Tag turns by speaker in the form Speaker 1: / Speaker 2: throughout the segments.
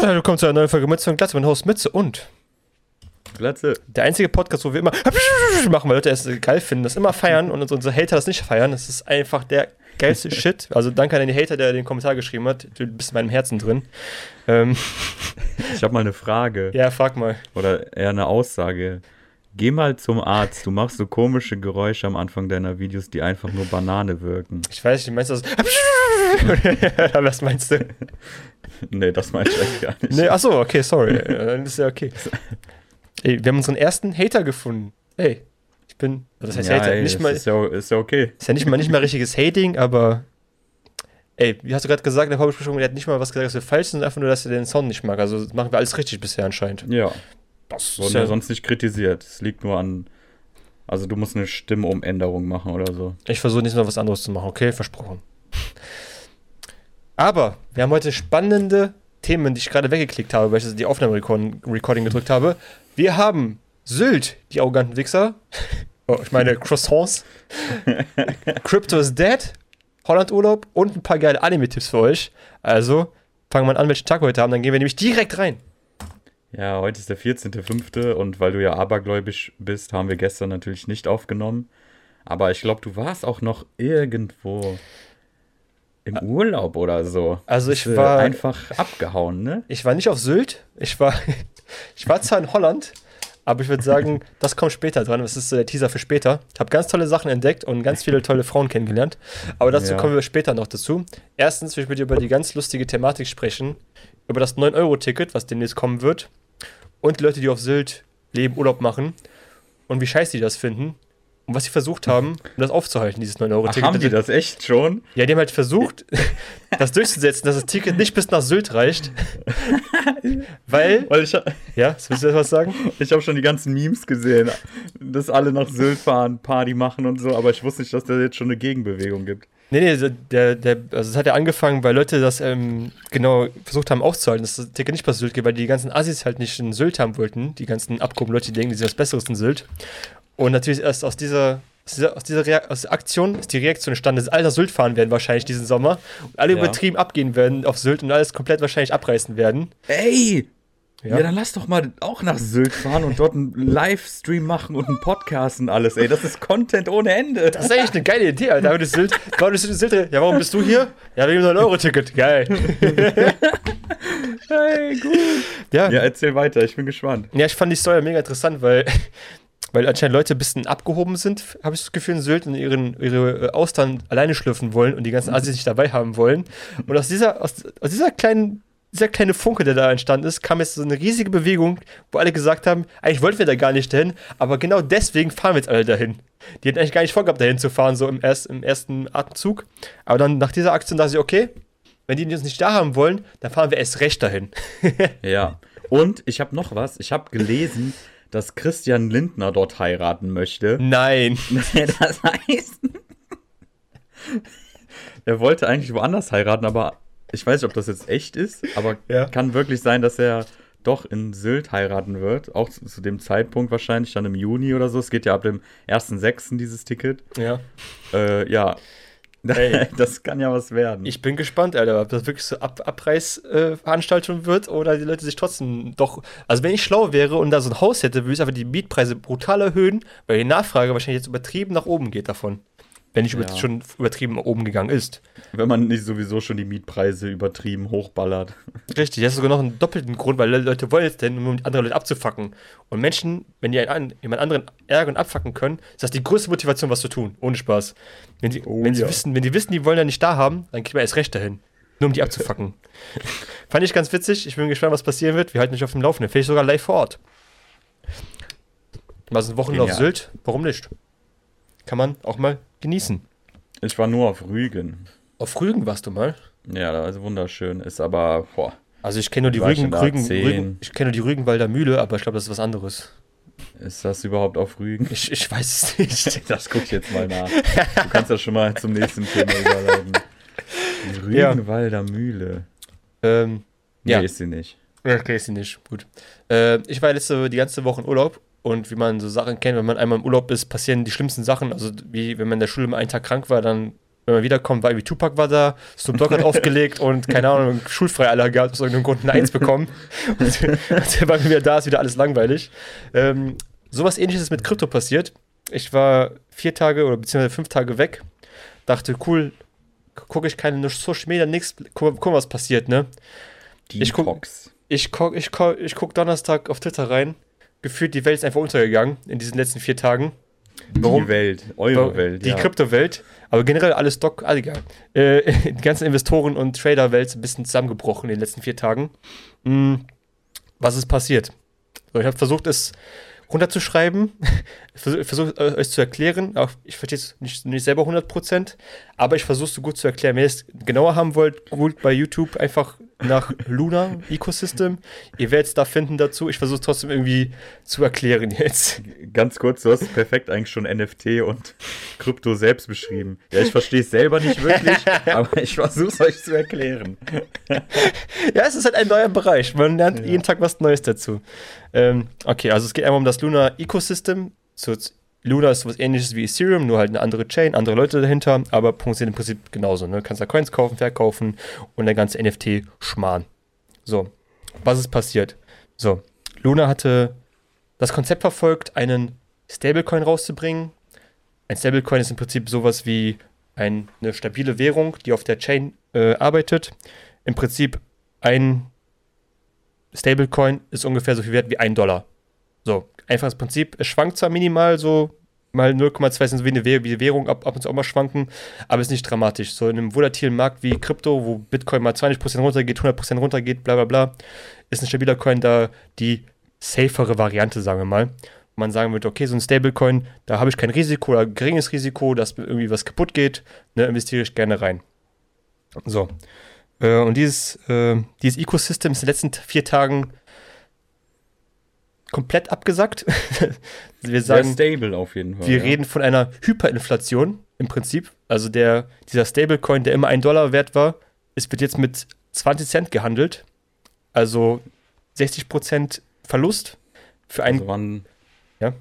Speaker 1: Willkommen zu einer neuen Folge Mütze und Glatze mit Host Mütze und
Speaker 2: Glatze.
Speaker 1: der einzige Podcast, wo wir immer machen, weil Leute es geil finden, das immer feiern und unsere Hater das nicht feiern. Das ist einfach der geilste Shit. Also danke an den Hater, der den Kommentar geschrieben hat. Du bist in meinem Herzen drin. Ähm,
Speaker 2: Ich habe mal eine Frage
Speaker 1: ja, frag mal.
Speaker 2: oder eher eine Aussage. Geh mal zum Arzt. Du machst so komische Geräusche am Anfang deiner Videos, die einfach nur Banane wirken.
Speaker 1: Ich weiß nicht, meinst du das? Was meinst du?
Speaker 2: Nee, das meine ich echt gar nicht.
Speaker 1: Nee, achso, okay, sorry. Dann ist ja okay. Ey, wir haben unseren ersten Hater gefunden. Ey, ich bin. Das heißt
Speaker 2: ja,
Speaker 1: Hater.
Speaker 2: ey,
Speaker 1: nicht mal,
Speaker 2: ist, ja, ist ja okay.
Speaker 1: Ist ja nicht mal, nicht mal richtiges Hating, aber. Ey, wie hast du gerade gesagt in der Vorbesprechung, der hat nicht mal was gesagt, dass wir falsch sind, einfach nur, dass er den Sound nicht mag. Also machen wir alles richtig bisher anscheinend.
Speaker 2: Ja,
Speaker 1: Das
Speaker 2: wurden ja sonst nicht kritisiert. Es liegt nur an. Also du musst eine Stimmumänderung machen oder so.
Speaker 1: Ich versuche nicht mal was anderes zu machen, okay? Versprochen. Aber wir haben heute spannende Themen, die ich gerade weggeklickt habe, weil ich die Aufnahme-Recording gedrückt habe. Wir haben Sylt, die arroganten Wichser. Oh, ich meine Croissants. Crypto is dead. Holland-Urlaub und ein paar geile Anime-Tipps für euch. Also fangen wir an, welchen Tag wir heute haben, dann gehen wir nämlich direkt rein.
Speaker 2: Ja, heute ist der 14.05. und weil du ja abergläubisch bist, haben wir gestern natürlich nicht aufgenommen. Aber ich glaube, du warst auch noch irgendwo im Urlaub oder so.
Speaker 1: Also ich
Speaker 2: äh,
Speaker 1: war-
Speaker 2: einfach abgehauen, ne?
Speaker 1: Ich war nicht auf Sylt. Ich war, ich war zwar in Holland, aber ich würde sagen, das kommt später dran. Das ist so der Teaser für später. Ich habe ganz tolle Sachen entdeckt und ganz viele tolle Frauen kennengelernt. Aber dazu
Speaker 2: Ja.
Speaker 1: kommen wir später noch dazu. Erstens will ich mit dir über die ganz lustige Thematik sprechen. Über das 9-Euro-Ticket, was demnächst kommen wird. Und die Leute, die auf Sylt leben, Urlaub machen. Und wie scheiße die das finden. Und was sie versucht haben, um das aufzuhalten, dieses
Speaker 2: Ach,
Speaker 1: 9-Euro-Ticket.
Speaker 2: haben die das echt schon?
Speaker 1: Ja, die haben halt versucht, das durchzusetzen, dass das Ticket nicht bis nach Sylt reicht. Weil.
Speaker 2: Weil ich,
Speaker 1: Ja, willst du was sagen?
Speaker 2: ich habe schon die ganzen Memes gesehen, dass alle nach Sylt fahren, Party machen und so, aber ich wusste nicht, dass da jetzt schon eine Gegenbewegung gibt.
Speaker 1: Nee, nee, der, der, also es hat ja angefangen, weil Leute das ähm, genau versucht haben aufzuhalten, dass das Ticket nicht bei Sylt geht, weil die ganzen Assis halt nicht in Sylt haben wollten, die ganzen Abgehoben Leute, die denken, die sind was Besseres in Sylt. Und natürlich erst aus dieser, aus dieser, aus dieser aus Aktion ist die Reaktion entstanden, dass alle nach Sylt fahren werden wahrscheinlich diesen Sommer und alle
Speaker 2: Ja.
Speaker 1: übertrieben abgehen werden auf Sylt und alles komplett wahrscheinlich abreißen werden.
Speaker 2: Ey!
Speaker 1: Ja.
Speaker 2: Ja. dann lass doch mal auch nach Sylt fahren und dort einen Livestream machen und einen Podcast und alles, ey. Das ist Content ohne Ende.
Speaker 1: Das ist eigentlich eine geile Idee, Alter. Das Sylt, warum bist du Sylt? Ja, warum bist du hier? Ja, wegen dem 9-Euro-Ticket. Geil.
Speaker 2: Hey, gut.
Speaker 1: Ja,
Speaker 2: Ja, erzähl weiter, ich bin gespannt.
Speaker 1: Ja, ich fand die Story mega interessant, weil, weil anscheinend Leute ein bisschen abgehoben sind, habe ich das Gefühl, in Sylt und ihren, ihre äh, Austern alleine schlüpfen wollen und die ganzen Assis nicht dabei haben wollen. Und aus dieser, aus, aus dieser kleinen, dieser kleine Funke, der da entstanden ist, kam jetzt so eine riesige Bewegung, wo alle gesagt haben, eigentlich wollten wir da gar nicht dahin, aber genau deswegen fahren wir jetzt alle dahin. Die hätten eigentlich gar nicht vorgehabt, dahin zu fahren, so im, erst, im ersten Atemzug. Aber dann nach dieser Aktion dachte ich, okay, wenn die uns nicht da haben wollen, dann fahren wir erst recht dahin.
Speaker 2: Ja. Und ich habe noch was. Ich habe gelesen, dass Christian Lindner dort heiraten möchte.
Speaker 1: Nein.
Speaker 2: das heißt, er wollte eigentlich woanders heiraten, aber ich weiß nicht, ob das jetzt echt ist, aber
Speaker 1: Ja.
Speaker 2: kann wirklich sein, dass er doch in Sylt heiraten wird. Auch zu, zu dem Zeitpunkt wahrscheinlich dann im Juni oder so. Es geht ja ab dem 1.6. dieses Ticket.
Speaker 1: Ja.
Speaker 2: Äh, ja.
Speaker 1: Ey.
Speaker 2: das kann ja was werden.
Speaker 1: Ich bin gespannt, Alter, ob das wirklich so Ab Abreißveranstaltung wird oder die Leute sich trotzdem doch. Also, wenn ich schlau wäre und da so ein Haus hätte, würde ich einfach die Mietpreise brutal erhöhen, weil die Nachfrage wahrscheinlich jetzt übertrieben nach oben geht davon. Wenn nicht
Speaker 2: Ja.
Speaker 1: schon übertrieben oben gegangen ist.
Speaker 2: Wenn man nicht sowieso schon die Mietpreise übertrieben hochballert.
Speaker 1: Richtig, das ist sogar noch einen doppelten Grund, weil Leute wollen jetzt denn, um andere Leute abzufacken. Und Menschen, wenn die einen, jemand anderen ärgern und abfacken können, ist das die größte Motivation, was zu tun. Ohne Spaß. Wenn sie,
Speaker 2: Oh
Speaker 1: wenn sie
Speaker 2: ja.
Speaker 1: wissen, wenn die wissen, die wollen ja nicht da haben, dann kriegt man erst recht dahin. Nur um die abzufacken. Fand ich ganz witzig. Ich bin gespannt, was passieren wird. Wir halten euch auf dem Laufenden. Vielleicht sogar live vor Ort. Mal so ein Wochenende auf
Speaker 2: Genial.
Speaker 1: Sylt. Warum nicht? Kann man auch mal genießen.
Speaker 2: Ich war nur auf Rügen.
Speaker 1: Auf Rügen warst du mal.
Speaker 2: Ja, das ist wunderschön. Ist aber, boah,
Speaker 1: Also ich kenne nur die Rügen, Rügen,
Speaker 2: A10?
Speaker 1: Rügen, ich kenne nur die Rügenwalder Mühle, aber ich glaube, das ist was anderes.
Speaker 2: ist das überhaupt auf Rügen?
Speaker 1: Ich, ich weiß es nicht.
Speaker 2: Das guck ich jetzt mal nach. Du kannst ja schon mal zum nächsten Thema überleiten. Die
Speaker 1: Ja.
Speaker 2: Rügenwalder Mühle.
Speaker 1: ähm,
Speaker 2: Nee,
Speaker 1: Ja.
Speaker 2: ist sie nicht.
Speaker 1: okay, ist sie nicht. Gut. Äh, ich war letzte die ganze Woche in Urlaub und wie man so Sachen kennt, wenn man einmal im Urlaub ist, passieren die schlimmsten Sachen. Also wie wenn man in der Schule mal einen Tag krank war, dann wenn man wiederkommt, war irgendwie Tupac war da, Snoop Dogg hat aufgelegt und keine Ahnung, schulfrei alle gehabt, aus irgendeinem Grund eine Eins bekommen. und, der war wieder da, ist wieder alles langweilig. Ähm, sowas ähnliches ist mit Krypto passiert. Ich war vier Tage oder beziehungsweise fünf Tage weg, dachte, cool, gucke ich keine Social Media, nichts, guck, guck, was passiert, ne? Ich guck, ich guck, ich guck, ich guck Donnerstag auf Twitter rein. Gefühlt, die Welt ist einfach untergegangen in diesen letzten vier Tagen.
Speaker 2: Warum? Die Welt, eure? Welt.
Speaker 1: Die ja. Kryptowelt, aber generell alles Stock, also egal. Äh, die ganzen Investoren- und Trader-Welt ein bisschen zusammengebrochen in den letzten vier Tagen. Hm, was ist passiert? So, ich habe versucht, es runterzuschreiben. Ich versuche versuch, äh, euch zu erklären. Auch ich verstehe es nicht, nicht selber 100%, aber ich versuche es so gut zu erklären. Wenn ihr es genauer haben wollt, googelt bei YouTube einfach nach Luna Ecosystem. Ihr werdet es da finden dazu. Ich versuche es trotzdem irgendwie zu erklären jetzt.
Speaker 2: Ganz kurz, du hast perfekt eigentlich schon NFT und Krypto selbst beschrieben. Ja, ich verstehe es selber nicht wirklich, aber ich versuche es euch zu erklären.
Speaker 1: ja, es ist halt ein neuer Bereich. Man lernt ja. jeden Tag was Neues dazu. Ähm, okay, also es geht einmal um das Luna Ecosystem. So, Luna ist was ähnliches wie Ethereum, nur halt eine andere Chain, andere Leute dahinter, aber funktioniert im Prinzip genauso. Ne? Du kannst da Coins kaufen, verkaufen und der ganze NFT-Schmarrn. So, was ist passiert? So, Luna hatte das Konzept verfolgt, einen Stablecoin rauszubringen. Ein Stablecoin ist im Prinzip sowas wie ein, eine stabile Währung, die auf der Chain äh, arbeitet. Im Prinzip ein Stablecoin ist ungefähr so viel wert wie ein Dollar. So, einfaches Prinzip. Es schwankt zwar minimal so mal 0,2 sind so wie eine Währung ab, ab und zu auch mal schwanken, aber ist nicht dramatisch. So in einem volatilen Markt wie Krypto, wo Bitcoin mal 20% runtergeht, 100% runtergeht, bla bla bla, ist ein stabiler Coin da die safere Variante, sagen wir mal. Man sagen würde, okay, so ein Stablecoin, da habe ich kein Risiko oder geringes Risiko, dass irgendwie was kaputt geht, ne, investiere ich gerne rein. So. Äh, und dieses, äh, dieses Ecosystem ist in den letzten vier Tagen komplett abgesackt. wir sagen,
Speaker 2: Sehr stable auf jeden Fall.
Speaker 1: Wir ja. reden von einer Hyperinflation im Prinzip. Also der, dieser Stablecoin, der immer ein Dollar wert war, es wird jetzt mit 20 Cent gehandelt. Also 60 Prozent Verlust für einen. Also
Speaker 2: waren, ja?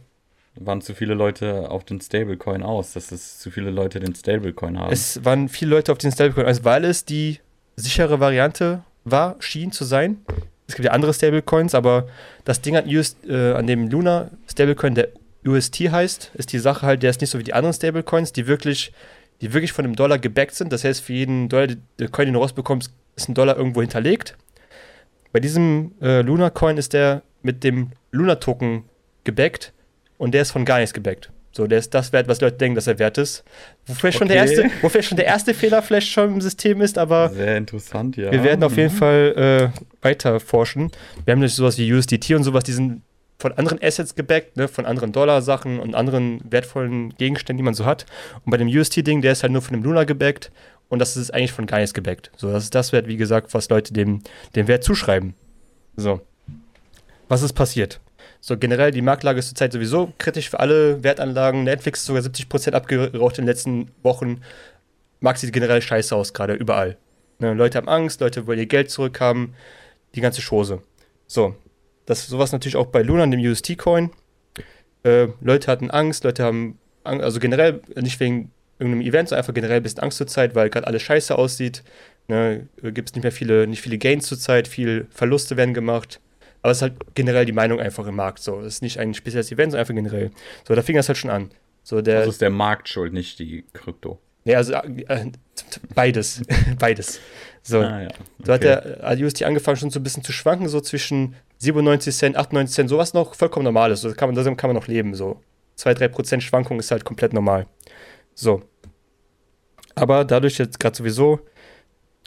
Speaker 2: waren zu viele Leute auf den Stablecoin aus, dass es zu viele Leute den Stablecoin haben.
Speaker 1: Es waren viele Leute auf den Stablecoin, also weil es die sichere Variante war, schien zu sein. Es gibt ja andere Stablecoins, aber das Ding an, US, äh, an dem Luna Stablecoin, der UST heißt, ist die Sache halt, der ist nicht so wie die anderen Stablecoins, die wirklich, die wirklich von dem Dollar gebackt sind. Das heißt, für jeden Dollar, der Coin, den du rausbekommst, ist ein Dollar irgendwo hinterlegt. Bei diesem äh, Luna Coin ist der mit dem Luna Token gebackt und der ist von gar nichts gebackt. So, der ist das wert, was Leute denken, dass er wert ist. Wo vielleicht, okay. schon, der erste, wo vielleicht schon der erste Fehler vielleicht schon im System ist, aber.
Speaker 2: Sehr interessant, ja.
Speaker 1: Wir werden auf jeden mhm. Fall äh, weiter forschen. Wir haben natürlich sowas wie USDT und sowas, die sind von anderen Assets gebackt, ne, von anderen Dollar-Sachen und anderen wertvollen Gegenständen, die man so hat. Und bei dem UST-Ding, der ist halt nur von dem Luna gebackt und das ist eigentlich von gar nichts gebackt. So, das ist das Wert, wie gesagt, was Leute dem, dem Wert zuschreiben. So. Was ist passiert? So generell, die Marktlage ist zurzeit sowieso kritisch für alle Wertanlagen. Netflix ist sogar 70% abgeraucht in den letzten Wochen. Markt sieht generell scheiße aus, gerade überall. Ne, Leute haben Angst, Leute wollen ihr Geld zurückhaben, die ganze Chose. So, das sowas natürlich auch bei Luna, dem UST-Coin. Äh, Leute hatten Angst, Leute haben, Angst, also generell nicht wegen irgendeinem Event, sondern einfach generell ein bisschen Angst zurzeit, weil gerade alles scheiße aussieht. Ne, Gibt es nicht mehr viele, nicht viele Gains zurzeit, viel Verluste werden gemacht. Aber es ist halt generell die Meinung einfach im Markt so. Es ist nicht ein spezielles Event, sondern einfach generell. So, da fing das halt schon an. So, der,
Speaker 2: also ist der Markt schuld, nicht die Krypto.
Speaker 1: Nee, also äh, beides. beides. So, ah, ja. okay. so hat der UST angefangen schon so ein bisschen zu schwanken, so zwischen 97 Cent, 98 Cent, sowas noch vollkommen normal ist. So, kann man, da kann man noch leben. So 2-3% Schwankung ist halt komplett normal. So. Aber dadurch jetzt gerade sowieso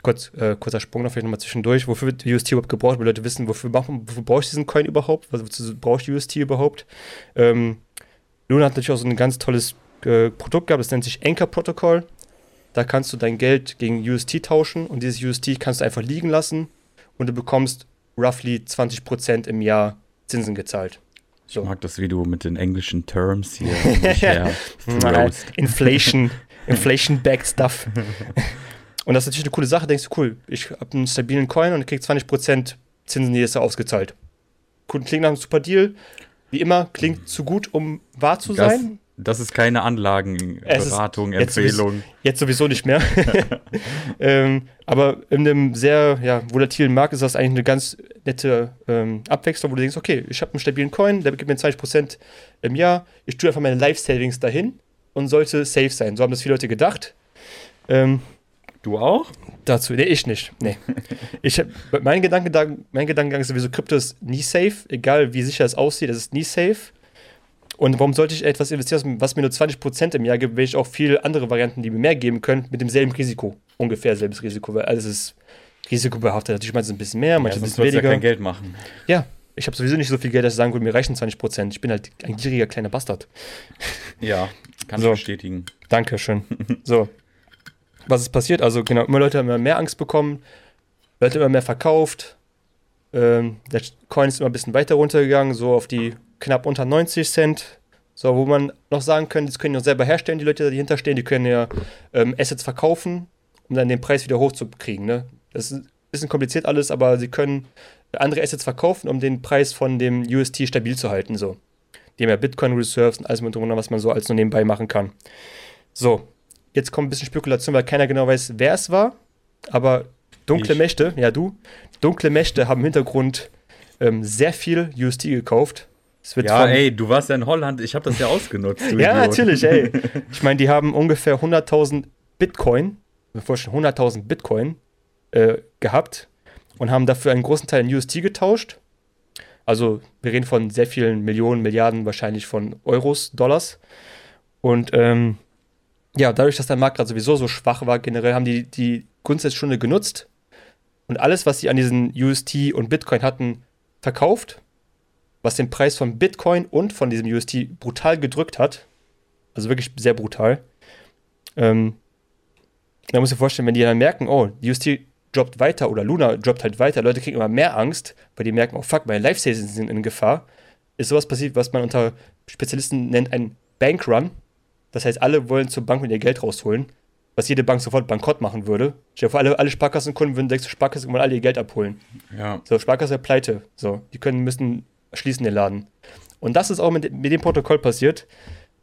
Speaker 1: kurz, äh, kurzer Sprung noch vielleicht nochmal zwischendurch. Wofür wird UST überhaupt gebraucht? Weil Leute wissen, wofür, machen, wofür brauche ich diesen Coin überhaupt? Was, wozu brauche ich UST überhaupt? Ähm, Luna hat natürlich auch so ein ganz tolles äh, Produkt gehabt, das nennt sich Anchor Protocol. Da kannst du dein Geld gegen UST tauschen und dieses UST kannst du einfach liegen lassen und du bekommst roughly 20% im Jahr Zinsen gezahlt.
Speaker 2: So. Ich mag das, wie du mit den englischen Terms hier.
Speaker 1: Inflation, Inflation-backed Stuff. Und das ist natürlich eine coole Sache. Denkst du, cool, ich habe einen stabilen Coin und krieg 20% Zinsen jedes Jahr ausgezahlt. Klingt nach einem super Deal. Wie immer, klingt zu gut, um wahr zu
Speaker 2: das,
Speaker 1: sein.
Speaker 2: das ist keine Anlagenberatung,
Speaker 1: jetzt
Speaker 2: Empfehlung.
Speaker 1: Sowieso, jetzt sowieso nicht mehr. ähm, aber in einem sehr ja, volatilen Markt ist das eigentlich eine ganz nette ähm, Abwechslung, wo du denkst, okay, ich habe einen stabilen Coin, der gibt mir 20% im Jahr, ich tue einfach meine Life-Savings dahin und sollte safe sein. So haben das viele Leute gedacht. Ähm,
Speaker 2: du auch?
Speaker 1: Dazu, nee, ich nicht. Nee. ich mein, Gedankengang, mein Gedankengang ist sowieso, Krypto ist nie safe, egal wie sicher es aussieht, es ist nie safe. Und warum sollte ich etwas investieren, was mir nur 20% im Jahr gibt, wenn ich auch viele andere Varianten, die mir mehr geben können, mit demselben Risiko. Ungefähr selbes Risiko, weil alles ist risikobehaftet. Natürlich meint es ein bisschen mehr, manchmal ja, ein bisschen weniger. Ja
Speaker 2: kein Geld machen.
Speaker 1: Ja, ich habe sowieso nicht so viel Geld, dass ich sagen würde, mir reichen 20%. Ich bin halt ein gieriger kleiner Bastard.
Speaker 2: Ja, kann so. ich bestätigen.
Speaker 1: Dankeschön. so. Was ist passiert? Also, genau, immer Leute haben immer mehr Angst bekommen, Leute immer mehr verkauft. Ähm, der Coin ist immer ein bisschen weiter runtergegangen, so auf die knapp unter 90 Cent. So, wo man noch sagen könnte, das können ja selber herstellen, die Leute, die dahinter stehen, die können ja ähm, Assets verkaufen, um dann den Preis wieder hochzukriegen. Ne? Das ist ein bisschen kompliziert alles, aber sie können andere Assets verkaufen, um den Preis von dem UST stabil zu halten. So. Die haben ja Bitcoin-Reserves und alles mit drunter, was man so als nur nebenbei machen kann. So, jetzt kommt ein bisschen Spekulation, weil keiner genau weiß, wer es war. Aber dunkle ich. Mächte, ja du, dunkle Mächte haben im Hintergrund ähm, sehr viel UST gekauft
Speaker 2: ja, ey, du warst ja in Holland, ich habe das ja ausgenutzt.
Speaker 1: ja, natürlich, ey. Ich meine, die haben ungefähr 100.000 Bitcoin, bevor schon 100.000 Bitcoin äh, gehabt und haben dafür einen großen Teil in UST getauscht. Also, wir reden von sehr vielen Millionen, Milliarden, wahrscheinlich von Euros, Dollars. Und ähm, ja, dadurch, dass der Markt gerade sowieso so schwach war, generell haben die die Grundsatzstunde genutzt und alles, was sie an diesen UST und Bitcoin hatten, verkauft was den Preis von Bitcoin und von diesem UST brutal gedrückt hat. Also wirklich sehr brutal. Ähm, da muss ich mir vorstellen, wenn die dann merken, oh, UST droppt weiter oder Luna droppt halt weiter, Leute kriegen immer mehr Angst, weil die merken, oh fuck, meine Life-Savings sind in Gefahr. Ist sowas passiert, was man unter Spezialisten nennt ein Bankrun. Das heißt, alle wollen zur Bank mit ihr Geld rausholen, was jede Bank sofort bankrott machen würde. Stell dir vor, alle, alle Sparkassenkunden würden direkt zur Sparkasse und alle ihr Geld abholen.
Speaker 2: Ja.
Speaker 1: So, Sparkasse pleite. So, die können, müssen schließen den Laden. Und das ist auch mit, mit dem Protokoll passiert.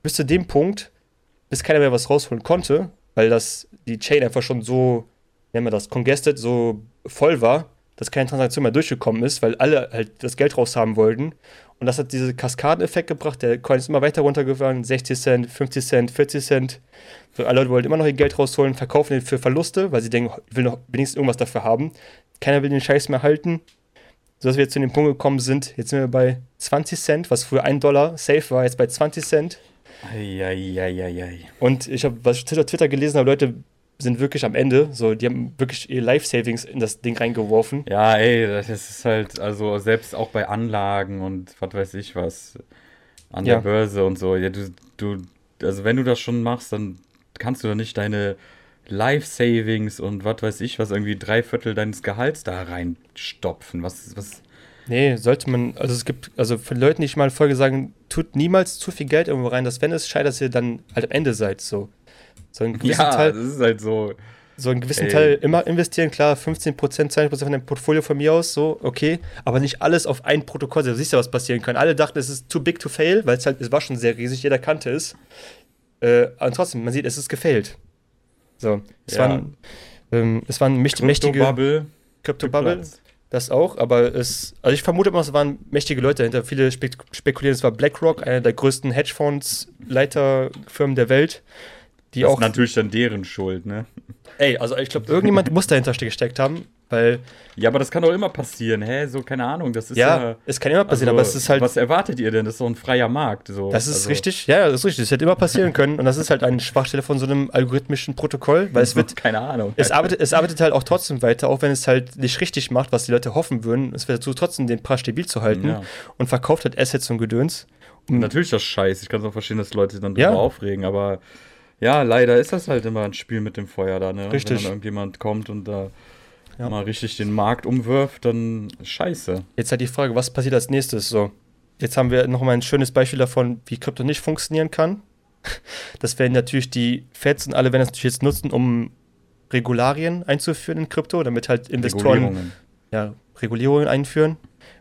Speaker 1: Bis zu dem Punkt, bis keiner mehr was rausholen konnte, weil das die Chain einfach schon so, nennen wir das, congested, so voll war, dass keine Transaktion mehr durchgekommen ist, weil alle halt das Geld raushaben wollten. Und das hat diesen Kaskadeneffekt gebracht. Der Coin ist immer weiter runtergefahren: 60 Cent, 50 Cent, 40 Cent. So, alle Leute wollten immer noch ihr Geld rausholen, verkaufen den für Verluste, weil sie denken, ich will noch wenigstens irgendwas dafür haben. Keiner will den Scheiß mehr halten sodass wir jetzt zu dem Punkt gekommen sind, jetzt sind wir bei 20 Cent, was früher 1 Dollar safe war, jetzt bei 20 Cent.
Speaker 2: Eieieiei.
Speaker 1: Und ich habe, was ich auf Twitter gelesen habe, Leute sind wirklich am Ende, so, die haben wirklich ihr Life-Savings in das Ding reingeworfen.
Speaker 2: Ja, ey, das ist halt, also selbst auch bei Anlagen und was weiß ich was, an ja. der Börse und so, ja, du, du, also wenn du das schon machst, dann kannst du doch nicht deine Life Savings und was weiß ich, was irgendwie drei Viertel deines Gehalts da reinstopfen. Was, was.
Speaker 1: Nee, sollte man, also es gibt, also für Leute, die ich mal Folge sagen, tut niemals zu viel Geld irgendwo rein, dass wenn es scheitert, dass ihr dann halt am Ende seid, so.
Speaker 2: So einen gewissen ja, Teil, das ist halt so.
Speaker 1: So einen gewissen Ey. Teil immer investieren, klar, 15%, 20% von deinem Portfolio von mir aus, so, okay, aber nicht alles auf ein Protokoll. Du siehst ja, was passieren kann. Alle dachten, es ist too big to fail, weil es halt, es war schon sehr riesig, jeder kannte es. Äh, aber trotzdem, man sieht, es ist gefailt. So, es ja. waren, ähm, es waren mächt mächtige
Speaker 2: Bubble,
Speaker 1: Crypto-Bubble, das auch, aber es, also ich vermute mal, es waren mächtige Leute dahinter. Viele spek spekulieren, es war BlackRock, einer der größten Hedgefonds, Leiterfirmen der Welt. Die das auch, ist
Speaker 2: natürlich dann deren Schuld, ne?
Speaker 1: Ey, also ich glaube, irgendjemand muss dahinter gesteckt haben. Weil,
Speaker 2: ja, aber das kann doch immer passieren, hä? So, keine Ahnung. Das ist
Speaker 1: ja, ja es kann immer passieren, also, aber es ist halt.
Speaker 2: Was erwartet ihr denn? Das ist so ein freier Markt. So.
Speaker 1: Das ist also. richtig, ja, das ist richtig. Das hätte immer passieren können. Und das ist halt eine Schwachstelle von so einem algorithmischen Protokoll, weil es wird.
Speaker 2: keine Ahnung.
Speaker 1: Es arbeitet, es arbeitet halt auch trotzdem weiter, auch wenn es halt nicht richtig macht, was die Leute hoffen würden. Es wird dazu trotzdem den Preis stabil zu halten ja. und verkauft halt Assets und Gedöns.
Speaker 2: Und Natürlich das Scheiß. Ich kann es auch verstehen, dass Leute dann drüber ja. aufregen, aber ja, leider ist das halt immer ein Spiel mit dem Feuer da, ne?
Speaker 1: Richtig.
Speaker 2: Wenn dann irgendjemand kommt und da ja. mal richtig den Markt umwirft, dann scheiße.
Speaker 1: Jetzt halt die Frage, was passiert als nächstes? So, jetzt haben wir noch mal ein schönes Beispiel davon, wie Krypto nicht funktionieren kann. Das werden natürlich die Feds und alle werden das natürlich jetzt nutzen, um Regularien einzuführen in Krypto, damit halt Investoren
Speaker 2: Regulierungen.
Speaker 1: Ja, Regulierungen einführen.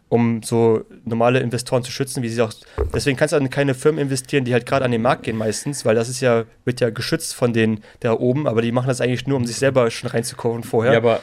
Speaker 1: Um so normale Investoren zu schützen, wie sie auch. Deswegen kannst du an keine Firmen investieren, die halt gerade an den Markt gehen meistens, weil das ist ja, wird ja geschützt von denen da oben, aber die machen das eigentlich nur, um sich selber schon reinzukaufen vorher.
Speaker 2: Ja, aber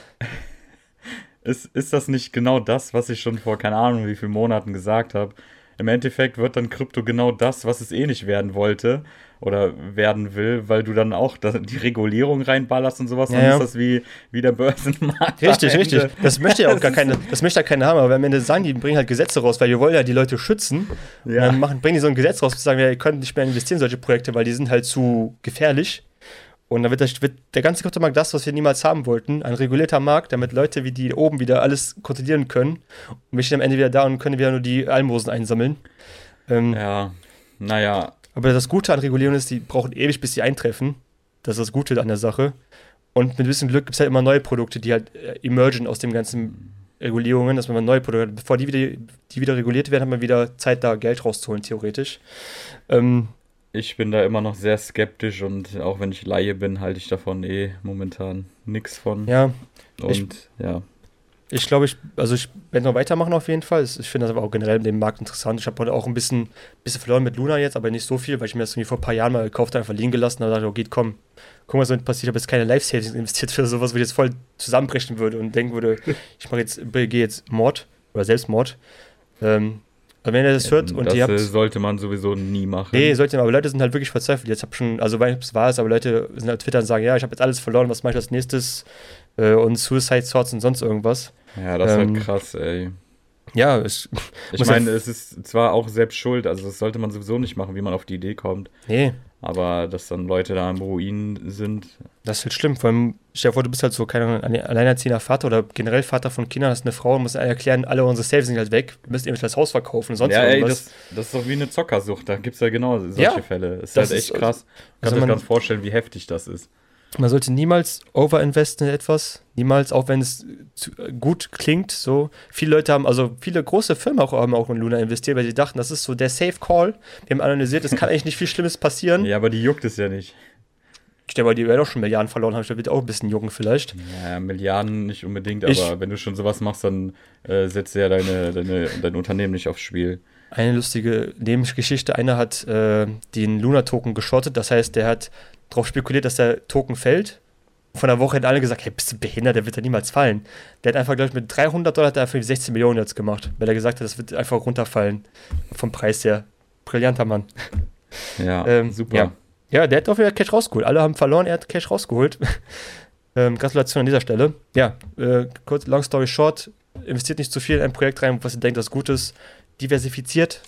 Speaker 2: ist, ist das nicht genau das, was ich schon vor keine Ahnung wie vielen Monaten gesagt habe? Im Endeffekt wird dann Krypto genau das, was es eh nicht werden wollte oder werden will, weil du dann auch die Regulierung reinballerst und sowas,
Speaker 1: Ja,
Speaker 2: dann
Speaker 1: ja.
Speaker 2: ist das wie, wie der Börsenmarkt.
Speaker 1: Richtig, richtig. Das möchte ja auch gar keine, das möchte ja keiner haben, aber am Ende sagen die, bringen halt Gesetze raus, weil wir wollen ja die Leute schützen. Und
Speaker 2: Ja.
Speaker 1: dann machen, bringen die so ein Gesetz raus, zu sagen, ja, ihr könnt nicht mehr investieren in solche Projekte, weil die sind halt zu gefährlich. Und dann wird, das, wird der ganze Kryptomarkt das, was wir niemals haben wollten, ein regulierter Markt, damit Leute wie die oben wieder alles kontrollieren können. Und wir stehen am Ende wieder da und können wieder nur die Almosen einsammeln. Ähm,
Speaker 2: Ja, naja,
Speaker 1: aber das Gute an Regulierung ist, die brauchen ewig, bis sie eintreffen. Das ist das Gute an der Sache. Und mit ein bisschen Glück gibt es halt immer neue Produkte, die halt äh, emergen aus den ganzen Regulierungen, dass man mal neue Produkte hat. Bevor die wieder, die wieder reguliert werden, hat man wieder Zeit, da Geld rauszuholen, theoretisch. Ähm,
Speaker 2: ich bin da immer noch sehr skeptisch und auch wenn ich Laie bin, halte ich davon eh momentan nichts von.
Speaker 1: ja,
Speaker 2: und
Speaker 1: ich-
Speaker 2: ja.
Speaker 1: ich glaube, ich, also ich werde noch weitermachen auf jeden Fall. Ich finde das aber auch generell den Markt interessant. Ich habe heute auch ein bisschen, bisschen verloren mit Luna jetzt, aber nicht so viel, weil ich mir das irgendwie vor ein paar Jahren mal gekauft habe, einfach liegen gelassen habe und dachte, okay, komm, guck mal, was damit passiert. Ich habe jetzt keine Live-Savings investiert für sowas, wo ich jetzt voll zusammenbrechen würde und denken würde, ich mache jetzt, begehe jetzt Mord oder Selbstmord. Ähm, aber wenn ihr das hört und
Speaker 2: das
Speaker 1: ihr
Speaker 2: äh,
Speaker 1: habt.
Speaker 2: sollte man sowieso nie machen.
Speaker 1: Nee, sollte aber Leute sind halt wirklich verzweifelt. Jetzt habe schon, also weil es war es, aber Leute sind auf Twitter und sagen, ja, ich habe jetzt alles verloren, was mache ich als nächstes? Äh, und Suicide Swords und sonst irgendwas.
Speaker 2: ja, das ist
Speaker 1: ähm,
Speaker 2: halt krass, ey.
Speaker 1: Ja, ich,
Speaker 2: Ich meine,
Speaker 1: ja-
Speaker 2: es ist zwar auch selbst schuld, also das sollte man sowieso nicht machen, wie man auf die Idee kommt.
Speaker 1: nee,
Speaker 2: Aber dass dann Leute da im Ruin sind,
Speaker 1: Das ist halt schlimm. Vor allem, stell dir vor, du bist halt so, alle- alleinerziehender Vater oder generell Vater von Kindern, hast eine Frau und musst erklären, alle unsere Saves sind halt weg. Wir müssen eventuell das Haus verkaufen und sonst
Speaker 2: ja, ey, das, das ist doch wie eine Zockersucht. Da gibt es ja genau solche
Speaker 1: Ja,
Speaker 2: Fälle. Ist
Speaker 1: das
Speaker 2: halt echt
Speaker 1: ist-
Speaker 2: krass. Kannst
Speaker 1: also
Speaker 2: du dir ganz vorstellen, wie heftig das ist.
Speaker 1: Man sollte niemals overinvesten in etwas. Niemals, auch wenn es zu, äh, gut klingt. So, viele Leute haben, also viele große Firmen auch, haben auch in Luna investiert, weil sie dachten, das ist so der Safe Call. Wir haben analysiert, es kann eigentlich nicht viel Schlimmes passieren.
Speaker 2: Ja, aber die juckt es ja nicht.
Speaker 1: Ich denke mal, die werden auch schon Milliarden verloren haben. Da wird auch ein bisschen jucken vielleicht.
Speaker 2: Ja, Milliarden nicht unbedingt,
Speaker 1: Ich-
Speaker 2: aber wenn du schon sowas machst, dann äh, setzt ja deine, deine, dein Unternehmen nicht aufs Spiel.
Speaker 1: Eine lustige Nebengeschichte. Einer hat äh, den Luna-Token geschottet. Das heißt, der hat darauf spekuliert, dass der Token fällt. Von der Woche hätten alle gesagt, hey, bist du behindert, der wird ja niemals fallen. Der hat einfach, glaube ich, mit 300 Dollar hat er einfach 16 Millionen jetzt gemacht, weil er gesagt hat, das wird einfach runterfallen vom Preis her. Brillanter Mann.
Speaker 2: Ja,
Speaker 1: Ähm,
Speaker 2: super.
Speaker 1: ja. Ja, der hat auf jeden Fall Cash rausgeholt. Alle haben verloren, er hat Cash rausgeholt. ähm, Gratulation an dieser Stelle. Ja, äh, kurz, long story short, investiert nicht zu viel in ein Projekt rein, was ihr denkt, das gut ist. Diversifiziert,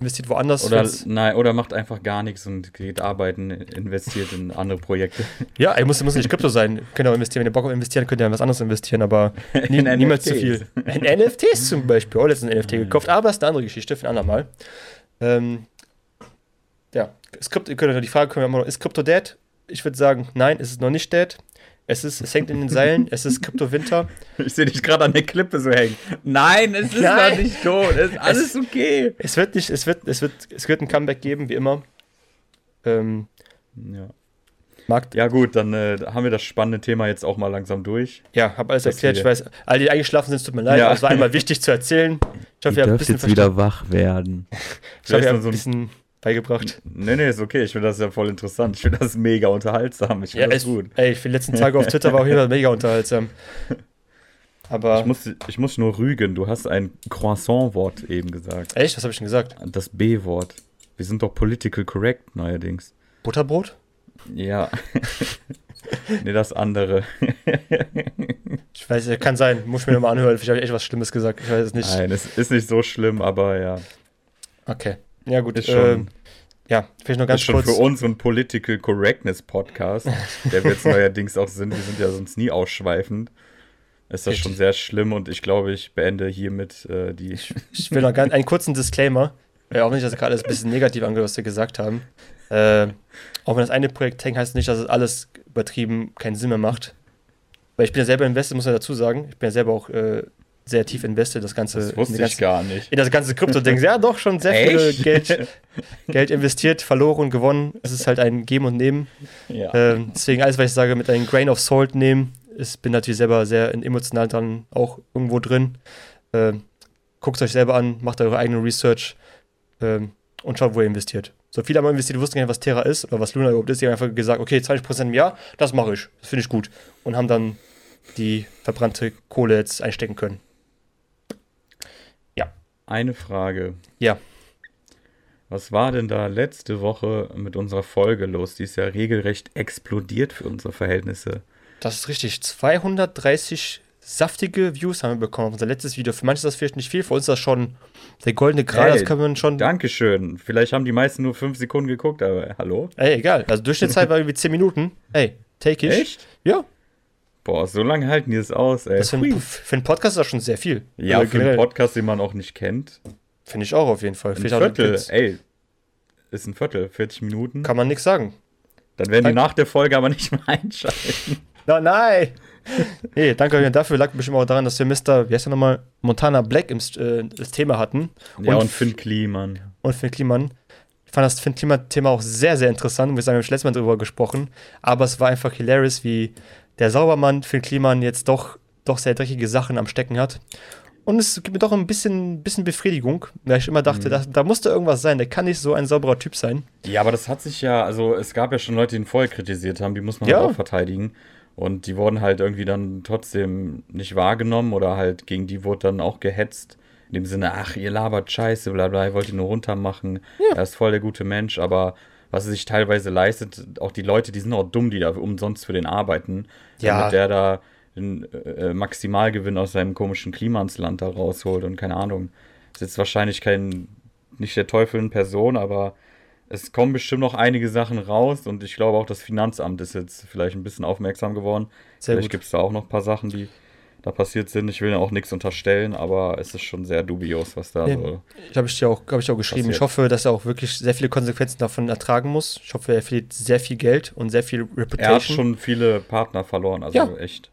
Speaker 1: investiert woanders.
Speaker 2: Oder, nein, oder macht einfach gar nichts und geht arbeiten, investiert in andere Projekte.
Speaker 1: Ja, ey, muss, muss nicht Krypto sein. Könnt ihr auch investieren. Wenn ihr Bock auf investieren, könnt ihr in was anderes investieren, aber nie,
Speaker 2: In
Speaker 1: niemals zu viel. In NFTs zum Beispiel. Oh, letztens ein NFT gekauft, aber das ist eine andere Geschichte für ein andermal. Ähm, ja, ist Krypto, ihr könnt euch die Frage können wir immer noch, ist Krypto dead? Ich würde sagen, nein, es ist noch nicht dead. Es, ist, es hängt in den Seilen, es ist Krypto-Winter.
Speaker 2: Ich sehe dich gerade an der Klippe so hängen. Nein, es ist
Speaker 1: Nein.
Speaker 2: noch nicht tot. Es ist alles okay.
Speaker 1: Es wird nicht, es wird, es wird, es wird ein Comeback geben, wie immer. Ähm,
Speaker 2: Ja.
Speaker 1: Markt,
Speaker 2: ja, gut, dann äh, haben wir das spannende Thema jetzt auch mal langsam durch.
Speaker 1: ja, habe alles
Speaker 2: Das
Speaker 1: erklärt. Ich weiß, alle, die eingeschlafen sind, es tut mir leid,
Speaker 2: Ja.
Speaker 1: aber es war einmal wichtig zu erzählen. Ich hoffe, ihr habt ein bisschen, verstanden.
Speaker 2: wach werden.
Speaker 1: ich hoffe,
Speaker 2: Vielleicht
Speaker 1: ihr
Speaker 2: noch
Speaker 1: habt ein bisschen beigebracht.
Speaker 2: Nee, nee, ist okay. Ich finde das ja voll interessant. Ich finde das mega unterhaltsam. Ich finde
Speaker 1: Ja,
Speaker 2: das gut.
Speaker 1: ey, für die letzten Tage auf Twitter war jeden Fall mega unterhaltsam. Aber,
Speaker 2: Ich muss, ich muss nur rügen. Du hast ein Croissant-Wort eben gesagt.
Speaker 1: echt, was habe ich denn gesagt?
Speaker 2: Das B-Wort. Wir sind doch political correct neuerdings.
Speaker 1: Butterbrot?
Speaker 2: Ja. nee, das andere.
Speaker 1: Ich weiß, kann sein, muss ich mir nochmal anhören. Vielleicht habe ich echt was Schlimmes gesagt. Ich weiß es nicht.
Speaker 2: Nein, es ist nicht so schlimm, aber ja.
Speaker 1: Okay. Ja, gut.
Speaker 2: Ist schon,
Speaker 1: ja, vielleicht noch ganz
Speaker 2: ist schon
Speaker 1: kurz.
Speaker 2: für uns ein Political Correctness Podcast, der wir jetzt neuerdings auch sind. Wir sind ja sonst nie ausschweifend. Ist das
Speaker 1: Richtig.
Speaker 2: schon sehr schlimm und ich glaube, ich beende hiermit äh, die.
Speaker 1: Ich will noch ganz, einen kurzen Disclaimer. Äh, auch wenn ich das gerade alles ein bisschen negativ angehört, was wir gesagt haben. Äh, auch wenn das eine Projekt hängt, heißt nicht, dass es alles übertrieben keinen Sinn mehr macht. Weil ich bin ja selber invested, muss man dazu sagen. Ich bin ja selber auch äh, sehr tief invested, das Ganze.
Speaker 2: Das wusste
Speaker 1: die
Speaker 2: ich
Speaker 1: ganze-
Speaker 2: gar nicht.
Speaker 1: in das ganze Krypto-Ding. Ja, doch, schon sehr viel
Speaker 2: Echt?
Speaker 1: Geld, Geld investiert, verloren, gewonnen. Es ist halt ein Geben und Nehmen.
Speaker 2: Ja.
Speaker 1: Ähm, deswegen alles, was ich sage, mit einem Grain of Salt nehmen. Ich bin natürlich selber sehr emotional dran, auch irgendwo drin. Ähm, guckt euch selber an, macht eure eigene Research ähm, und schaut, wo ihr investiert. So viele haben investiert, die wussten gar nicht, was Terra ist oder was Luna überhaupt ist. Die haben einfach gesagt, okay, 20% im Jahr, das mache ich. Das finde ich gut. Und haben dann die verbrannte Kohle jetzt einstecken können.
Speaker 2: Eine Frage.
Speaker 1: Ja.
Speaker 2: Was war denn da letzte Woche mit unserer Folge los? Die ist ja regelrecht explodiert für unsere Verhältnisse.
Speaker 1: Das ist richtig. 230 saftige Views haben wir bekommen auf unser letztes Video. Für manche ist das vielleicht nicht viel, für uns ist das schon der goldene Gral,
Speaker 2: Hey,
Speaker 1: das kann man schon.
Speaker 2: Dankeschön. Vielleicht haben die meisten nur fünf Sekunden geguckt, aber hallo?
Speaker 1: Ey, egal. Also Durchschnittszeit war irgendwie 10 Minuten. Ey, take ich.
Speaker 2: Echt?
Speaker 1: Ja.
Speaker 2: Boah, so lange halten die es aus, ey.
Speaker 1: Das für, einen- für einen Podcast ist das schon sehr viel.
Speaker 2: ja,
Speaker 1: Also
Speaker 2: für einen
Speaker 1: generell.
Speaker 2: Podcast, den man auch nicht kennt.
Speaker 1: Finde ich auch auf jeden Fall.
Speaker 2: Ein Viertel, ey. Ist ein Viertel, 40 Minuten.
Speaker 1: Kann man nichts sagen.
Speaker 2: Dann werden die
Speaker 1: Dank-
Speaker 2: nach der Folge aber nicht mehr einschalten.
Speaker 1: Na, nein! nee, danke euch dafür. Lag bestimmt auch daran, dass wir Mr. Wie heißt der nochmal? Montana Black im, äh, das Thema hatten.
Speaker 2: Ja, und,
Speaker 1: Und-
Speaker 2: Finn Kliman.
Speaker 1: und Finn Kliman. Ich fand das Finn Kliman-Thema auch sehr, sehr interessant. Wir haben ja letztes Mal drüber gesprochen. Aber es war einfach hilarious, wie der Saubermann Finn Kliman jetzt doch, doch sehr dreckige Sachen am Stecken hat. Und es gibt mir doch ein bisschen, bisschen Befriedigung, weil ich immer dachte, da, da musste irgendwas sein. Der kann nicht so ein sauberer Typ sein.
Speaker 2: Ja, aber das hat sich ja, also es gab ja schon Leute, die ihn vorher kritisiert haben, die muss man
Speaker 1: Ja.
Speaker 2: halt auch verteidigen. Und die wurden halt irgendwie dann trotzdem nicht wahrgenommen oder halt gegen die wurde dann auch gehetzt. In dem Sinne, ach, ihr labert Scheiße, bla bla, ihr wollt ihn nur runtermachen. Er ist voll der gute Mensch, aber was er sich teilweise leistet, auch die Leute, die sind auch dumm, die da umsonst für den arbeiten.
Speaker 1: Ja.
Speaker 2: Damit der da den äh, Maximalgewinn aus seinem komischen Klimansland da rausholt und keine Ahnung. Ist jetzt wahrscheinlich kein, nicht der Teufel in Person, aber es kommen bestimmt noch einige Sachen raus und ich glaube auch, das Finanzamt ist jetzt vielleicht ein bisschen aufmerksam geworden.
Speaker 1: Sehr
Speaker 2: vielleicht gibt es da auch noch ein paar Sachen, die da passiert sind. Ich will ja auch nichts unterstellen, aber es ist schon sehr dubios, was da
Speaker 1: Nee.
Speaker 2: so.
Speaker 1: Ich habe ich dir auch, hab ich auch geschrieben.
Speaker 2: Passiert.
Speaker 1: Ich hoffe, dass er auch wirklich sehr viele Konsequenzen davon ertragen muss. Ich hoffe, er verliert sehr viel Geld und sehr viel Reputation.
Speaker 2: Er hat schon viele Partner verloren, also
Speaker 1: Ja.
Speaker 2: echt.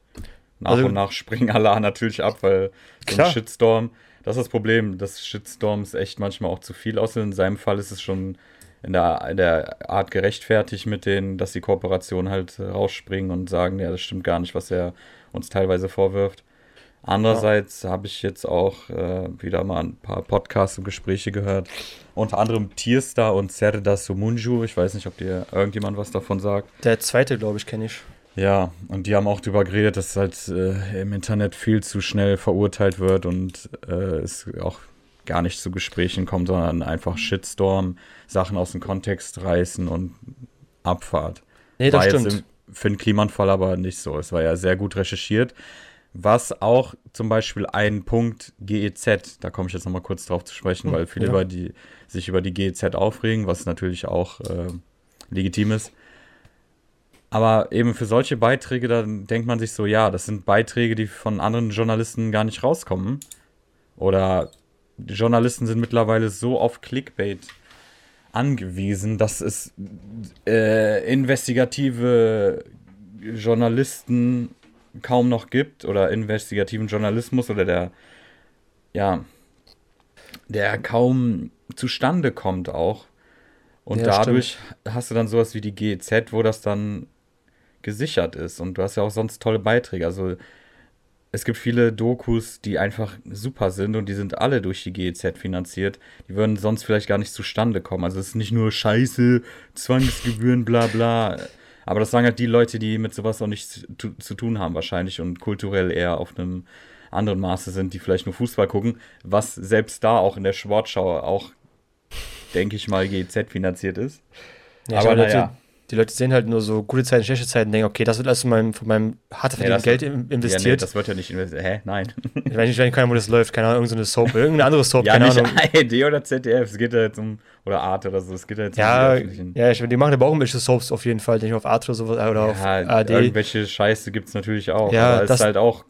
Speaker 2: Nach
Speaker 1: Also-
Speaker 2: und nach springen alle natürlich ab, weil so ein Shitstorm, das ist das Problem, das Shitstorm ist echt manchmal auch zu viel aus. In seinem Fall ist es schon in der, in der Art gerechtfertigt mit denen, dass die Kooperationen halt rausspringen und sagen, ja, das stimmt gar nicht, was er uns teilweise vorwirft. Andererseits habe ich jetzt auch äh, wieder mal ein paar Podcasts und Gespräche gehört. Unter anderem Tierstar und Serda Sumunju. Ich weiß nicht, ob dir irgendjemand was davon sagt.
Speaker 1: Der zweite, glaube ich, kenne ich.
Speaker 2: Ja, und die haben auch darüber geredet, dass halt äh, im Internet viel zu schnell verurteilt wird und äh, es auch gar nicht zu Gesprächen kommt, sondern einfach Shitstorm, Sachen aus dem Kontext reißen und Abfahrt.
Speaker 1: Nee, das
Speaker 2: war
Speaker 1: stimmt.
Speaker 2: Jetzt im Finn Kliman-Fall aber nicht so. Es war ja sehr gut recherchiert. Was auch zum Beispiel ein Punkt GEZ, da komme ich jetzt nochmal kurz drauf zu sprechen,
Speaker 1: Hm,
Speaker 2: weil viele
Speaker 1: ja.
Speaker 2: über die, sich über die GEZ aufregen, was natürlich auch äh, legitim ist. Aber eben für solche Beiträge, da denkt man sich so, ja, das sind Beiträge, die von anderen Journalisten gar nicht rauskommen. Oder die Journalisten sind mittlerweile so auf Clickbait angewiesen, dass es äh, investigative Journalisten kaum noch gibt oder investigativen Journalismus oder der, ja, der kaum zustande kommt auch. Und
Speaker 1: Ja,
Speaker 2: dadurch hast du dann sowas wie die GEZ, wo das dann gesichert ist. Und du hast ja auch sonst tolle Beiträge. Also es gibt viele Dokus, die einfach super sind und die sind alle durch die GEZ finanziert. Die würden sonst vielleicht gar nicht zustande kommen. Also es ist nicht nur Scheiße, Zwangsgebühren, bla bla. Aber das sagen halt die Leute, die mit sowas auch nichts zu, zu tun haben wahrscheinlich und kulturell eher auf einem anderen Maße sind, die vielleicht nur Fußball gucken, was selbst da auch in der Sportschau auch, denke ich mal, GEZ finanziert ist.
Speaker 1: Ja,
Speaker 2: aber naja.
Speaker 1: Die Leute sehen halt nur so gute Zeiten, schlechte Zeiten und denken, okay, das wird alles von meinem, von meinem hart
Speaker 2: Nee,
Speaker 1: verdienten
Speaker 2: das
Speaker 1: Geld
Speaker 2: wird-
Speaker 1: in-
Speaker 2: Ja, nee,
Speaker 1: investiert.
Speaker 2: das wird ja nicht investiert. Hä? Nein.
Speaker 1: ich weiß nicht, keine Ahnung, wo das läuft. Keine Ahnung, irgendeine Soap, irgendeine andere Soap,
Speaker 2: Ja,
Speaker 1: keine
Speaker 2: nicht
Speaker 1: Ahnung.
Speaker 2: ARD oder ZDF. Es geht ja jetzt um, oder Arte oder so. Es geht ja jetzt
Speaker 1: Ja,
Speaker 2: um
Speaker 1: ja, ich, die machen aber auch irgendwelche Soaps auf jeden Fall, nicht auf Arte oder sowas oder auf
Speaker 2: Ja,
Speaker 1: ARD.
Speaker 2: irgendwelche Scheiße gibt es natürlich auch.
Speaker 1: Ja, das-
Speaker 2: ist halt auch.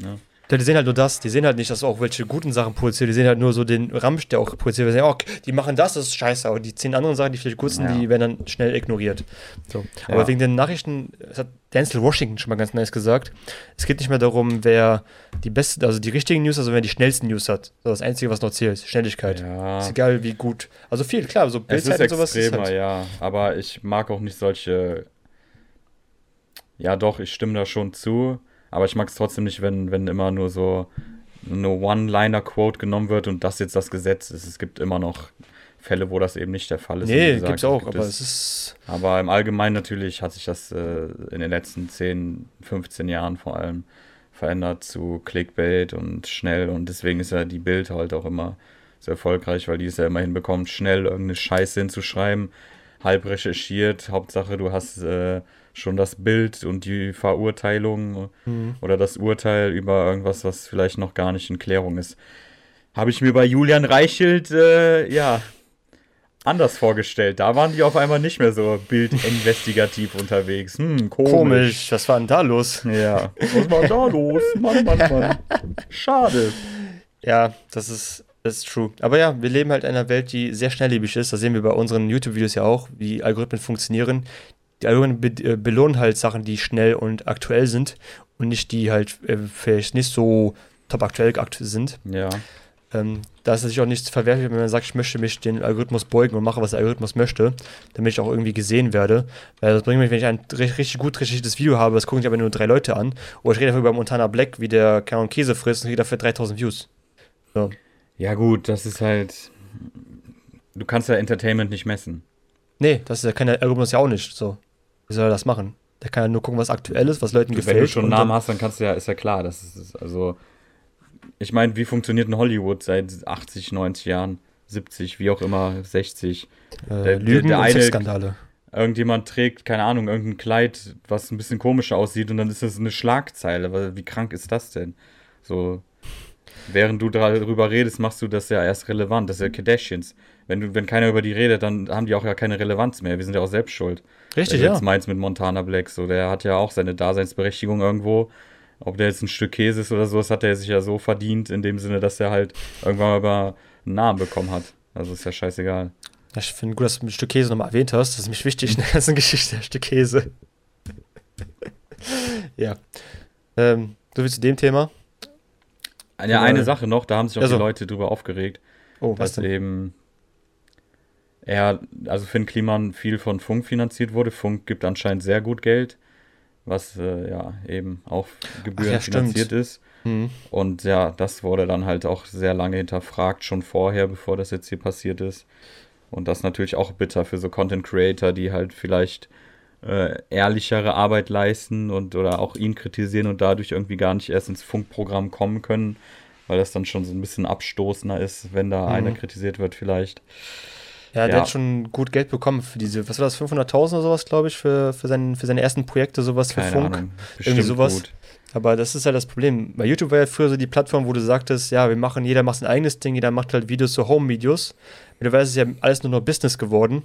Speaker 2: Ne?
Speaker 1: Ja, die sehen halt nur das, die sehen halt nicht, dass auch welche guten Sachen produziert, die sehen halt nur so den Ramsch, der auch produziert wird. Okay, die machen das, das ist scheiße, aber die zehn anderen Sachen, die vielleicht gut sind,
Speaker 2: Ja.
Speaker 1: die werden dann schnell ignoriert. So. Aber
Speaker 2: Ja.
Speaker 1: wegen den Nachrichten, das hat Denzel Washington schon mal ganz nice gesagt, es geht nicht mehr darum, wer die besten, also die richtigen News, also wer die schnellsten News hat. Das ist Einzige, was noch zählt, Schnelligkeit.
Speaker 2: Ja.
Speaker 1: Ist egal, wie gut. Also viel, klar, so
Speaker 2: ist
Speaker 1: Bildzeit und sowas ist
Speaker 2: extremer,
Speaker 1: halt,
Speaker 2: ja. Aber ich mag auch nicht solche. Ja, doch, ich stimme da schon zu. Aber ich mag es trotzdem nicht, wenn, wenn immer nur so eine One-Liner-Quote genommen wird und das jetzt das Gesetz ist. Es gibt immer noch Fälle, wo das eben nicht der Fall ist.
Speaker 1: Nee, gibt es auch, gibt aber es, es ist.
Speaker 2: Aber im Allgemeinen natürlich hat sich das äh, in den letzten 10, 15 Jahren vor allem verändert zu Clickbait und schnell und deswegen ist ja die Bild halt auch immer so erfolgreich, weil die es ja immer hinbekommt, schnell irgendeine Scheiße hinzuschreiben, halb recherchiert, Hauptsache du hast äh, schon das Bild und die Verurteilung mhm. oder das Urteil über irgendwas, was vielleicht noch gar nicht in Klärung ist. Habe ich mir bei Julian Reichelt, äh, ja, anders vorgestellt. Da waren die auf einmal nicht mehr so bildinvestigativ unterwegs. Hm,
Speaker 1: komisch. komisch. Was war denn da los?
Speaker 2: Ja, was war da los? Mann, Mann, Mann. Schade.
Speaker 1: Ja, das ist, das ist true. Aber ja, wir leben halt in einer Welt, die sehr schnelllebig ist. Das sehen wir bei unseren YouTube-Videos ja auch, wie Algorithmen funktionieren die Algorithmen be äh, belohnen halt Sachen, die schnell und aktuell sind und nicht die halt äh, vielleicht nicht so top aktuell sind.
Speaker 2: Ja.
Speaker 1: Ähm, da ist natürlich auch nichts verwerflich, wenn man sagt, ich möchte mich den Algorithmus beugen und mache, was der Algorithmus möchte, damit ich auch irgendwie gesehen werde. Weil das bringt mich, wenn ich ein richtig gut recherchiertes Video habe, das gucken sich aber nur drei Leute an. Oder ich rede dafür über Montana Black, wie der Canon Käse frisst und kriege dafür 3000 Views.
Speaker 2: So. Ja, gut, das ist halt. Du kannst ja Entertainment nicht messen.
Speaker 1: Nee, das ist ja kein Algorithmus ja auch nicht. So. Wie soll er das machen? Der kann ja nur gucken, was aktuell ist, was Leuten
Speaker 2: du,
Speaker 1: gefällt.
Speaker 2: Wenn du schon einen Namen hast, dann kannst du ja, ist ja klar, das ist, also, ich meine, wie funktioniert ein Hollywood seit 80, 90 Jahren, 70, wie auch immer, 60?
Speaker 1: Äh, der, Lügen der, der eine, Skandale.
Speaker 2: Irgendjemand trägt, keine Ahnung, irgendein Kleid, was ein bisschen komischer aussieht und dann ist das eine Schlagzeile. Wie krank ist das denn? So, während du darüber redest, machst du das ja erst relevant. Das ist ja Kardashians. Wenn, du, wenn keiner über die redet, dann haben die auch ja keine Relevanz mehr. Wir sind ja auch selbst schuld.
Speaker 1: Richtig, ja.
Speaker 2: Jetzt meins mit Montana Black, so, der hat ja auch seine Daseinsberechtigung irgendwo. Ob der jetzt ein Stück Käse ist oder so, das hat er sich ja so verdient, in dem Sinne, dass er halt irgendwann mal einen Namen bekommen hat. Also ist ja scheißegal.
Speaker 1: Ich finde gut, dass du ein Stück Käse nochmal erwähnt hast. Das ist mich wichtig in der ganzen Geschichte, ein Stück Käse. ja. Ähm, so viel zu dem Thema.
Speaker 2: Ja, eine Sache noch, da haben sich auch also. die Leute drüber aufgeregt.
Speaker 1: Oh, was denn?
Speaker 2: eben er, also Finn Kliman viel von Funk finanziert wurde. Funk gibt anscheinend sehr gut Geld, was äh, ja eben auch gebührenfinanziert ja, ist. Mhm. Und ja, das wurde dann halt auch sehr lange hinterfragt, schon vorher, bevor das jetzt hier passiert ist. Und das natürlich auch bitter für so Content Creator, die halt vielleicht äh, ehrlichere Arbeit leisten und oder auch ihn kritisieren und dadurch irgendwie gar nicht erst ins Funkprogramm kommen können, weil das dann schon so ein bisschen abstoßender ist, wenn da mhm. einer kritisiert wird, vielleicht.
Speaker 1: Ja, der ja. hat schon gut Geld bekommen für diese, was war das, 500.000 oder sowas, glaube ich, für, für, seinen, für seine ersten Projekte, sowas
Speaker 2: Keine
Speaker 1: für Funk.
Speaker 2: Ahnung. Irgendwie
Speaker 1: sowas. Gut. Aber das ist halt das Problem. Bei YouTube war ja früher so die Plattform, wo du sagtest, ja, wir machen, jeder macht sein eigenes Ding, jeder macht halt Videos, so Home-Videos. Mittlerweile ist es ja alles nur noch Business geworden.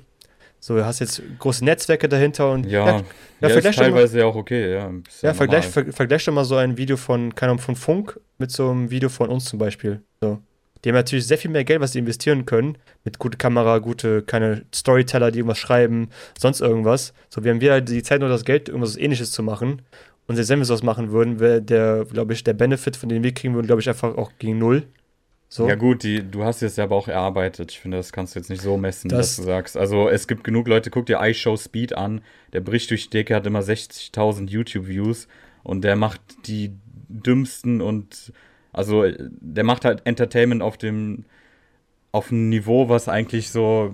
Speaker 1: So, du hast jetzt große Netzwerke dahinter und
Speaker 2: ja, ja, ja, ja ist teilweise mal, ja auch okay, ja.
Speaker 1: Ja, vergleich, ver, vergleich doch mal so ein Video von, keine Ahnung, von Funk mit so einem Video von uns zum Beispiel. So. Die haben natürlich sehr viel mehr Geld, was sie investieren können. Mit guter Kamera, gute, keine Storyteller, die irgendwas schreiben, sonst irgendwas. So, wir haben wieder die Zeit nur das Geld, irgendwas ähnliches zu machen. Und selbst wenn wir sowas machen würden, wäre der, glaube ich, der Benefit, von dem wir kriegen würden, glaube ich, einfach auch gegen null.
Speaker 2: So. Ja, gut, die, du hast es ja aber auch erarbeitet. Ich finde, das kannst du jetzt nicht so messen, das dass du sagst. Also, es gibt genug Leute, guck dir iShow Speed an. Der bricht durch die Decke, hat immer 60.000 YouTube-Views und der macht die dümmsten und also der macht halt Entertainment auf dem auf einem Niveau, was eigentlich so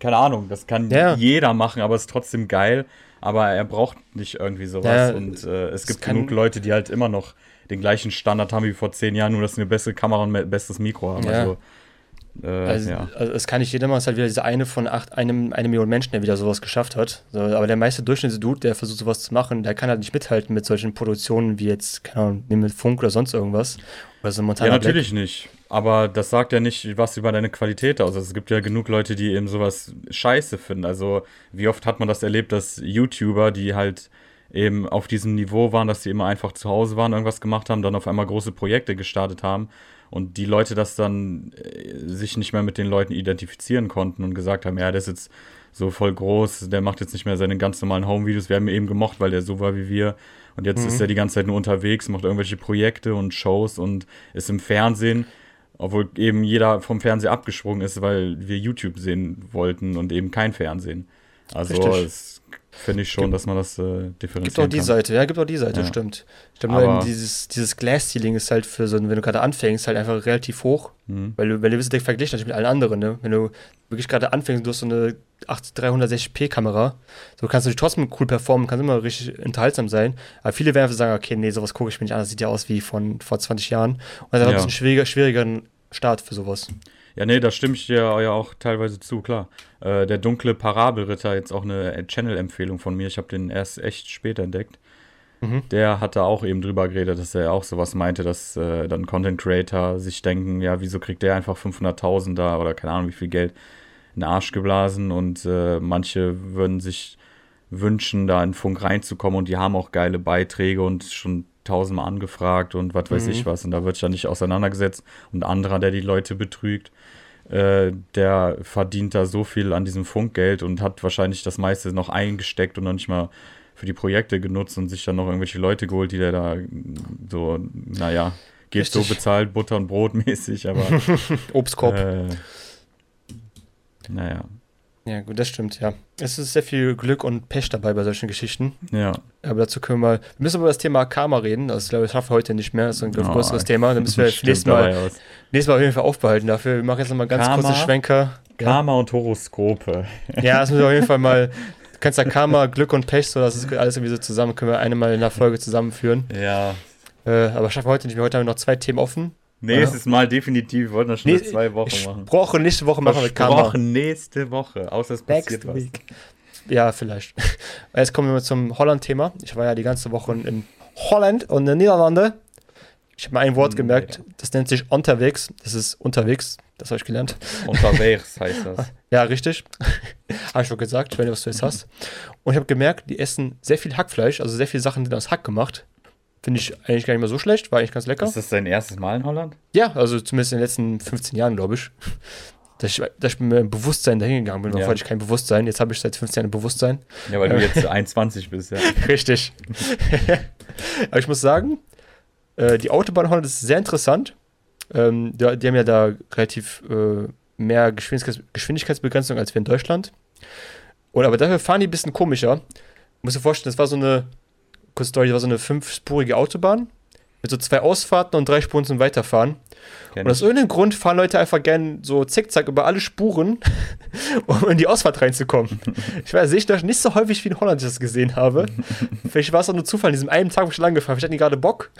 Speaker 2: keine Ahnung, das kann ja. jeder machen, aber es ist trotzdem geil. Aber er braucht nicht irgendwie sowas. Ja, und äh, es gibt genug Leute, die halt immer noch den gleichen Standard haben wie vor zehn Jahren, nur dass sie eine bessere Kamera und ein besseres Mikro haben. Ja. Also,
Speaker 1: äh, also, ja. also, es kann nicht jeder machen, es ist halt wieder diese eine von acht, einem, eine Million Menschen, der wieder sowas geschafft hat. So, aber der meiste Durchschnittsdude, der versucht sowas zu machen, der kann halt nicht mithalten mit solchen Produktionen wie jetzt, keine Ahnung, mit Funk oder sonst irgendwas. Oder
Speaker 2: so Montana ja, natürlich Black. nicht. Aber das sagt ja nicht was über deine Qualität aus. Also es gibt ja genug Leute, die eben sowas scheiße finden. Also wie oft hat man das erlebt, dass YouTuber, die halt eben auf diesem Niveau waren, dass sie immer einfach zu Hause waren, irgendwas gemacht haben, dann auf einmal große Projekte gestartet haben und die Leute das dann äh, sich nicht mehr mit den Leuten identifizieren konnten und gesagt haben, ja, der ist jetzt so voll groß, der macht jetzt nicht mehr seine ganz normalen Home-Videos, wir haben ihn eben gemocht, weil der so war wie wir und jetzt mhm. ist er die ganze Zeit nur unterwegs, macht irgendwelche Projekte und Shows und ist im Fernsehen, obwohl eben jeder vom Fernseher abgesprungen ist, weil wir YouTube sehen wollten und eben kein Fernsehen. Also Richtig. es finde ich schon, dass man das äh, differenzieren
Speaker 1: Gibt auch die
Speaker 2: kann.
Speaker 1: Seite, ja, gibt auch die Seite,
Speaker 2: Ja.
Speaker 1: stimmt. Ich glaube, nur dieses, dieses Glass-Ceiling ist halt für so, ein- wenn du gerade anfängst, halt einfach relativ hoch.
Speaker 2: Mhm.
Speaker 1: Weil du, weil du bist direkt verglichen natürlich mit allen anderen, ne? Wenn du wirklich gerade anfängst, du hast so eine 8 360p-Kamera, so kannst du dich trotzdem cool performen, kannst immer richtig unterhaltsam sein. Aber viele werden einfach sagen, okay, nee, sowas gucke ich mir nicht an, das sieht ja aus wie von vor 20 Jahren. Und das ist ein
Speaker 2: Ja.
Speaker 1: bisschen schwieriger, schwierigeren Start für sowas.
Speaker 2: Ja, nee, da stimme ich dir ja auch teilweise zu, klar. Äh, der dunkle Parabelritter, jetzt auch eine Channel-Empfehlung von mir. Ich habe den erst echt spät entdeckt.
Speaker 1: Mhm.
Speaker 2: Der hat da auch eben drüber geredet, dass er auch sowas meinte, dass äh, dann Content Creator sich denken, ja, wieso kriegt der einfach 500.000 da oder keine Ahnung wie viel Geld in den Arsch geblasen und äh, manche würden sich wünschen, da in Funk reinzukommen und die haben auch geile Beiträge und schon tausendmal angefragt und was weiß
Speaker 1: Mhm.
Speaker 2: ich was und da wird ja nicht auseinandergesetzt und anderer, der die Leute betrügt, äh, der verdient da so viel an diesem Funkgeld und hat wahrscheinlich das meiste noch eingesteckt und noch nicht mal für die Projekte genutzt und sich dann noch irgendwelche Leute geholt, die der da so, naja, geht so
Speaker 1: Richtig.
Speaker 2: bezahlt, Butter und Brot mäßig, aber
Speaker 1: Obstkorb.
Speaker 2: äh, naja,
Speaker 1: Ja, gut, das stimmt, ja. Es ist sehr viel Glück und Pech dabei bei solchen Geschichten.
Speaker 2: ja.
Speaker 1: Aber dazu können wir mal, wir müssen über das Thema Karma reden. Das glaube ich, schaffen wir heute nicht mehr. Das ist ein
Speaker 2: Oh,
Speaker 1: größeres Thema. Dann müssen wir nächstes Mal, nächstes Mal auf jeden Fall aufbehalten dafür. Wir machen jetzt nochmal ganz
Speaker 2: Karma?
Speaker 1: kurze Schwenker. Ja.
Speaker 2: Karma und Horoskope.
Speaker 1: Ja, das müssen wir auf jeden Fall mal. Du kannst ja Karma, Glück und Pech, so das ist alles irgendwie so zusammen, können wir eine mal in der Folge zusammenführen.
Speaker 2: Ja.
Speaker 1: Äh, aber schaffen wir heute nicht mehr. Heute haben wir noch zwei Themen offen.
Speaker 2: Nächstes Mal definitiv. Wir wollten das schon
Speaker 1: Nee,
Speaker 2: zwei Wochen machen.
Speaker 1: Versprochen, nächste Woche machen wir Karma.
Speaker 2: Versprochen, nächste Woche. Außer es passiert
Speaker 1: Next
Speaker 2: was.
Speaker 1: week. Ja, vielleicht. Jetzt kommen wir zum Holland-Thema. Ich war ja die ganze Woche in Holland und in den Niederlande. Ich habe mir ein Wort
Speaker 2: Hm,
Speaker 1: gemerkt, das nennt sich unterwegs. Das ist unterwegs, das habe ich gelernt.
Speaker 2: Unterwegs heißt das.
Speaker 1: Ja, richtig. habe ich schon gesagt, ich weiß nicht, was du jetzt hast. Und ich habe gemerkt, die essen sehr viel Hackfleisch, also sehr viele Sachen sind aus Hack gemacht. Finde ich eigentlich gar nicht mehr so schlecht, war eigentlich ganz lecker.
Speaker 2: Ist das dein erstes Mal in Holland?
Speaker 1: Ja, also zumindest in den letzten 15 Jahren, glaube ich. Dass ich, dass ich mit meinem Bewusstsein dahin gegangen bin.
Speaker 2: Ja.
Speaker 1: Davor hatte ich kein Bewusstsein. Jetzt habe ich seit 15 Jahren ein Bewusstsein.
Speaker 2: Ja, weil du jetzt 21 bist, ja.
Speaker 1: Richtig. Aber ich muss sagen, äh, die Autobahn in Holland ist sehr interessant. Ähm, die, haben ja da relativ äh, mehr Geschwindigkeits Geschwindigkeitsbegrenzung als wir in Deutschland. Und aber dafür fahren die ein bisschen komischer. Muss dir vorstellen, das war so eine, kurze Story, das war so eine fünfspurige Autobahn mit so zwei Ausfahrten und drei Spuren zum Weiterfahren.
Speaker 2: Kenn
Speaker 1: Und aus irgendeinem Grund fahren Leute einfach gern so zickzack über alle Spuren, um in die Ausfahrt reinzukommen. Ich weiß, sehe ich das nicht so häufig wie in Holland ich das gesehen habe. Vielleicht war es auch nur Zufall, an diesem einen Tag, wo ich lang gefahren. Ich hatte gerade Bock.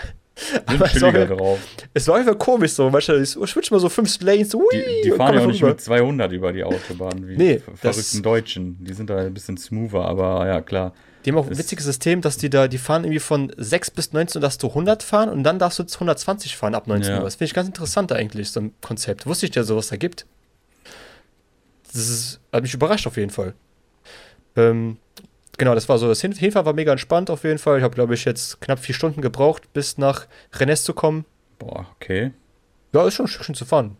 Speaker 1: Aber es war,
Speaker 2: chilliger drauf.
Speaker 1: es war einfach komisch so. Manchmal, ich switch mal so fünf Lanes, so, ui,
Speaker 2: Die, die fahren ja auch nicht
Speaker 1: rüber.
Speaker 2: mit 200 über die Autobahn, wie
Speaker 1: Nee,
Speaker 2: verrückten Deutschen. Die sind da ein bisschen smoother, aber ja, klar.
Speaker 1: Die haben auch ein
Speaker 2: Es-
Speaker 1: witziges System, dass die da, die fahren irgendwie von 6 bis 19 darfst du 100 fahren und dann darfst du 120 fahren ab 19
Speaker 2: Ja.
Speaker 1: Uhr. Das finde ich ganz interessant eigentlich, so ein Konzept. Wusste ich ja, sowas da gibt. Das ist, hat mich überrascht auf jeden Fall. Ähm, genau, das war so. Das Hin Hinfahren war mega entspannt auf jeden Fall. Ich habe, glaube ich, jetzt knapp vier Stunden gebraucht, bis nach Rennes zu kommen.
Speaker 2: Boah, okay.
Speaker 1: Ja, ist schon ein Stückchen zu fahren.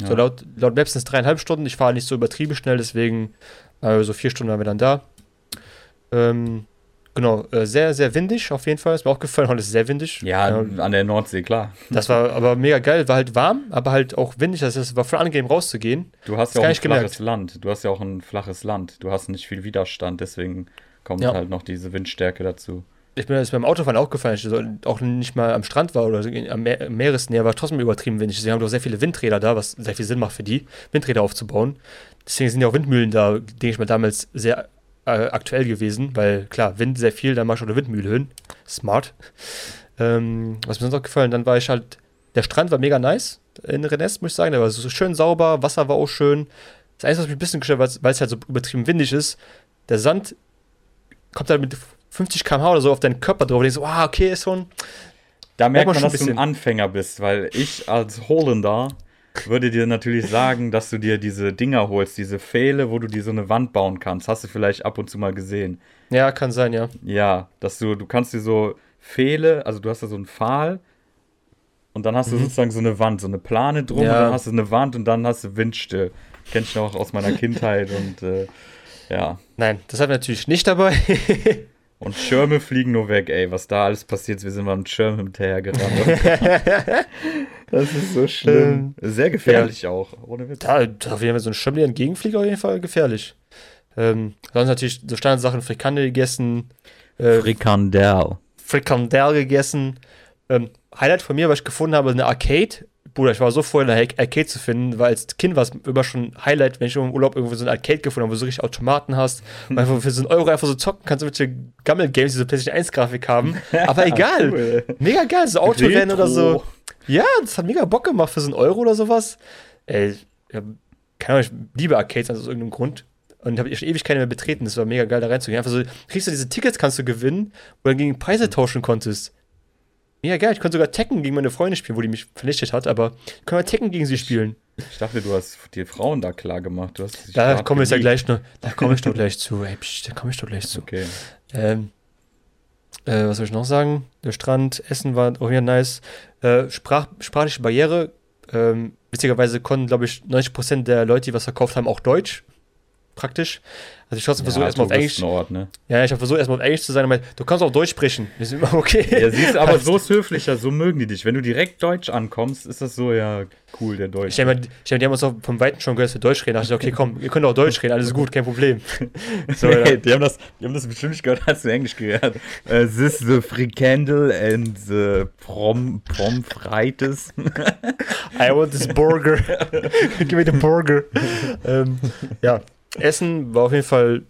Speaker 2: Ja.
Speaker 1: So laut, laut Maps sind es dreieinhalb Stunden. Ich fahre nicht so übertrieben schnell, deswegen äh, so vier Stunden waren wir dann da. Ähm, genau, äh, sehr, sehr windig auf jeden Fall. Ist mir auch gefallen, heute ist sehr windig.
Speaker 2: Ja,
Speaker 1: Ähm,
Speaker 2: an der Nordsee, klar.
Speaker 1: das war aber mega geil. War halt warm, aber halt auch windig. Das heißt, es war voll angenehm rauszugehen.
Speaker 2: Du hast
Speaker 1: Das
Speaker 2: ja auch ein
Speaker 1: nicht gemerkt.
Speaker 2: flaches Land. Du hast ja auch ein flaches Land. Du hast nicht viel Widerstand, deswegen kommt
Speaker 1: Ja.
Speaker 2: halt noch diese Windstärke dazu.
Speaker 1: Ich bin jetzt beim Autofahren aufgefallen, dass ich auch nicht mal am Strand war oder am Meer, Meeresnähe, war trotzdem übertrieben windig. Sie haben doch sehr viele Windräder da, was sehr viel Sinn macht für die, Windräder aufzubauen. Deswegen sind ja auch Windmühlen da, denke ich mal, damals sehr äh, aktuell gewesen, weil klar, Wind sehr viel, dann mach ich auch eine Windmühle hin. Smart. Ähm, was mir sonst auch gefallen, dann war ich halt, der Strand war mega nice in Rennes, muss ich sagen. Der war so schön sauber, Wasser war auch schön. Das Einzige, was mich ein bisschen gestört hat, weil es halt so übertrieben windig ist, der Sand kommt halt mit 50 km/h oder so auf deinen Körper drauf und denkst so, ah, okay, ist schon.
Speaker 2: Da merkt
Speaker 1: man
Speaker 2: man,
Speaker 1: schon
Speaker 2: dass du ein. Anfänger bist, weil ich als Holländer würde dir natürlich sagen, dass du dir diese Dinger holst, diese Pfähle, wo du dir so eine Wand bauen kannst. Hast du vielleicht ab und zu mal gesehen.
Speaker 1: Ja, kann sein, ja.
Speaker 2: Ja, dass du, du kannst dir so Pfähle, also du hast da so einen Pfahl und dann hast du sozusagen so eine Wand, so eine Plane drum
Speaker 1: Mhm. Ja.
Speaker 2: und dann hast du eine Wand und dann hast du Windstill. Kenn ich noch aus meiner Kindheit und äh, ja.
Speaker 1: Nein, das haben wir natürlich nicht dabei.
Speaker 2: Und Schirme fliegen nur weg, ey. Was da alles passiert, wir sind mal mit Schirm hinterher gerannt. das ist so schlimm. Sehr gefährlich auch, ohne Witz.
Speaker 1: da, da auf jeden Fall so ein Schirm, der entgegenfliegt, auf jeden Fall gefährlich. Ähm, sonst natürlich so Standardsachen, Frikandel gegessen, äh,
Speaker 2: Frikandel.
Speaker 1: Frikandel gegessen. Ähm, Highlight von mir, was ich gefunden habe, eine Arcade. Bruder, ich war so froh, eine Arcade zu finden, weil als Kind war es immer schon Highlight, wenn ich im Urlaub irgendwo so eine Arcade gefunden habe, wo du so richtig Automaten hast, und einfach für so einen Euro einfach so zocken kannst, welche Gammel-Games, die so PlayStation 1-Grafik haben. Aber egal.
Speaker 2: Cool.
Speaker 1: Mega geil, so Autorennen oder so. Ja, das hat mega Bock gemacht für so einen Euro oder sowas. Ey, ja, keine Ahnung, ich liebe Arcades aus irgendeinem Grund. Und habe ich ewig keine mehr betreten. Das war mega geil, da reinzugehen. Einfach so, kriegst du diese Tickets, kannst du gewinnen, wo du dann gegen Preise tauschen konntest. Mega geil. Ich konnte sogar Tekken gegen meine Freundin spielen, wo die mich vernichtet hat, aber ich kann mal Tekken gegen sie spielen.
Speaker 2: Ich dachte, du hast die Frauen da klar gemacht.
Speaker 1: Da kommen wir jetzt ja gleich noch. Da komme ich doch gleich zu. Ey, psch, da komme ich doch gleich zu.
Speaker 2: Okay.
Speaker 1: Ähm, äh, was soll ich noch sagen? Der Strand, Essen war auch wieder nice. Äh, Sprach, sprachliche Barriere. Ähm, witzigerweise konnten, glaube ich, 90% der Leute, die was verkauft haben, auch Deutsch. Praktisch. Also ich trotzdem versucht erstmal auf Englisch.
Speaker 2: Touristenort, ne?
Speaker 1: Ja, ich habe versucht erstmal auf Englisch zu sein, aber du kannst auch Deutsch sprechen. Ist immer okay.
Speaker 2: Ja, siehst aber so ist höflicher, so mögen die dich. Wenn du direkt Deutsch ankommst, ist das so, ja, cool, der
Speaker 1: Ich
Speaker 2: Deutsch.
Speaker 1: denke mal, ich die haben uns auch vom Weiten schon gehört, dass wir Deutsch reden. Da dachte ich, okay, komm, ihr könnt auch Deutsch reden, alles gut, kein Problem. So, ja.
Speaker 2: Nee, die, haben das, die haben das bestimmt nicht gehört, als du Englisch hast. Äh, This the frikandel and the prom, pomfreites.
Speaker 1: I want this burger. Give me the burger. ähm, ja, Essen war auf jeden Fall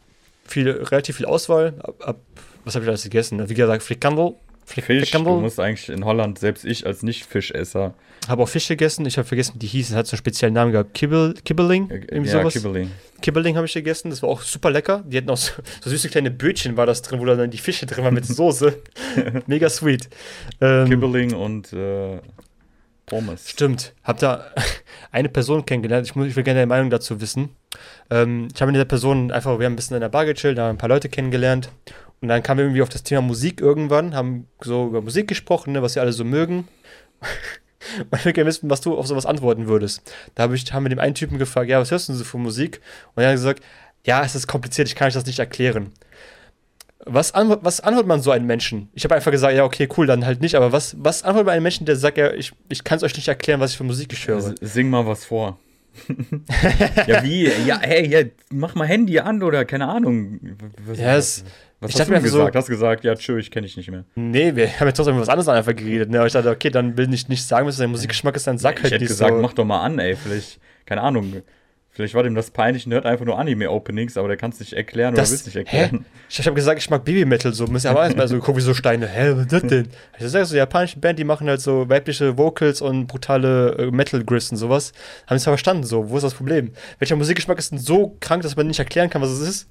Speaker 1: viel, relativ viel Auswahl. Ab, ab, was habe ich alles gegessen? Wie gesagt, Frikandel. Frik-
Speaker 2: Fisch, du musst eigentlich in Holland, selbst ich als Nicht-Fischesser,
Speaker 1: Habe auch Fisch gegessen. Ich habe vergessen, wie die hießen. Hat so einen speziellen Namen gehabt. Kibbel, Kibbeling? Irgendwie
Speaker 2: ja,
Speaker 1: sowas.
Speaker 2: Kibbeling.
Speaker 1: Kibbeling habe ich gegessen. Das war auch super lecker. Die hatten auch so, so süße kleine Bötchen war das drin, wo dann die Fische drin waren mit Soße. Mega sweet. Ähm,
Speaker 2: Kibbeling und äh, Pommes.
Speaker 1: Stimmt. Hab da eine Person kennengelernt. Ich, muss, ich will gerne deine Meinung dazu wissen. Ähm, ich habe mit dieser Person einfach, wir haben ein bisschen in der Bar gechillt, haben ein paar Leute kennengelernt. Und dann kamen wir irgendwie auf das Thema Musik irgendwann, haben so über Musik gesprochen, ne, was wir alle so mögen. Und ich will gerne wissen, was du auf sowas antworten würdest. Da hab ich, haben wir dem einen Typen gefragt, ja, was hörst du denn so für Musik? Und er hat gesagt, ja, es ist kompliziert, ich kann euch das nicht erklären. Was, antwort, was antwortet man so einem Menschen? Ich habe einfach gesagt, ja, okay, cool, dann halt nicht, aber was, was antwortet man einem Menschen, der sagt, ja, ich, ich kann es euch nicht erklären, was ich für Musik ich höre?
Speaker 2: Sing mal was vor. ja, wie? Ja, hey, ja, mach mal Handy an oder keine Ahnung. Was,
Speaker 1: Ja, es-
Speaker 2: was
Speaker 1: ich
Speaker 2: hast du
Speaker 1: mir einfach so-
Speaker 2: gesagt? hast gesagt, ja, tschö, ich kenne dich nicht mehr.
Speaker 1: Nee, wir haben jetzt trotzdem über was anderes einfach geredet. Ne? Aber ich dachte, okay, dann will ich nicht sagen, was dein Musikgeschmack ist, dann sag
Speaker 2: ich
Speaker 1: halt
Speaker 2: hätte
Speaker 1: nicht
Speaker 2: gesagt,
Speaker 1: so.
Speaker 2: mach doch mal an, ey, vielleicht, keine Ahnung. Vielleicht war dem das peinlich und hört einfach nur Anime-Openings, aber der kann es nicht erklären oder
Speaker 1: Das-
Speaker 2: will es nicht
Speaker 1: hä?
Speaker 2: erklären.
Speaker 1: Ich, ich habe gesagt, ich mag Baby-Metal so. Müssen aber erstmal so gucken, wie so Steine. Hä, was ist das denn? Ich sag so, eine japanische Band, die machen halt so weibliche Vocals und brutale äh, Metal-Griss und sowas. Haben es ja verstanden, so. Wo ist das Problem? Welcher Musikgeschmack ist denn so krank, dass man nicht erklären kann, was es ist?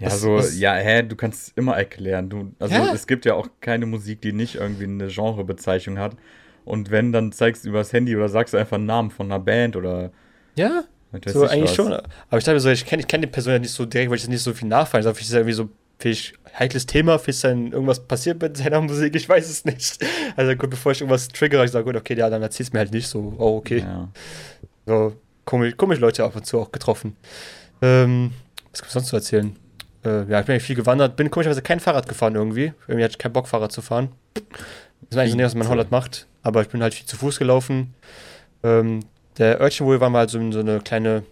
Speaker 2: Ja,
Speaker 1: Was-
Speaker 2: so,
Speaker 1: was-
Speaker 2: ja, hä, du kannst es immer erklären. Du, also
Speaker 1: Ja.
Speaker 2: es gibt ja auch keine Musik, die nicht irgendwie eine Genrebezeichnung hat. Und wenn, dann zeigst du übers Handy oder sagst du einfach einen Namen von einer Band oder
Speaker 1: Ja, so
Speaker 2: ich
Speaker 1: eigentlich
Speaker 2: was.
Speaker 1: schon. Aber ich dachte mir so, ich kenne ich kenn die Person ja nicht so direkt, weil ich nicht so viel nachfallen. Ich ist ja irgendwie so vielleicht heikles Thema, vielleicht dann irgendwas passiert mit seiner Musik, ich weiß es nicht. Also gut, bevor ich irgendwas triggere, ich sage, gut, okay, ja, dann erzähl's mir halt nicht so, oh, okay.
Speaker 2: Ja.
Speaker 1: So komisch, komisch Leute ab und zu auch getroffen. Ähm, was gibt es sonst zu erzählen? Äh, ja, ich bin eigentlich viel gewandert, bin komischerweise kein Fahrrad gefahren irgendwie. Irgendwie hatte ich keinen Bock, Fahrrad zu fahren. Das ist eigentlich so nicht, was man in Holland macht, aber ich bin halt viel zu Fuß gelaufen. Ähm, der Örtchen, wo wir waren, war halt so, so eine kleine,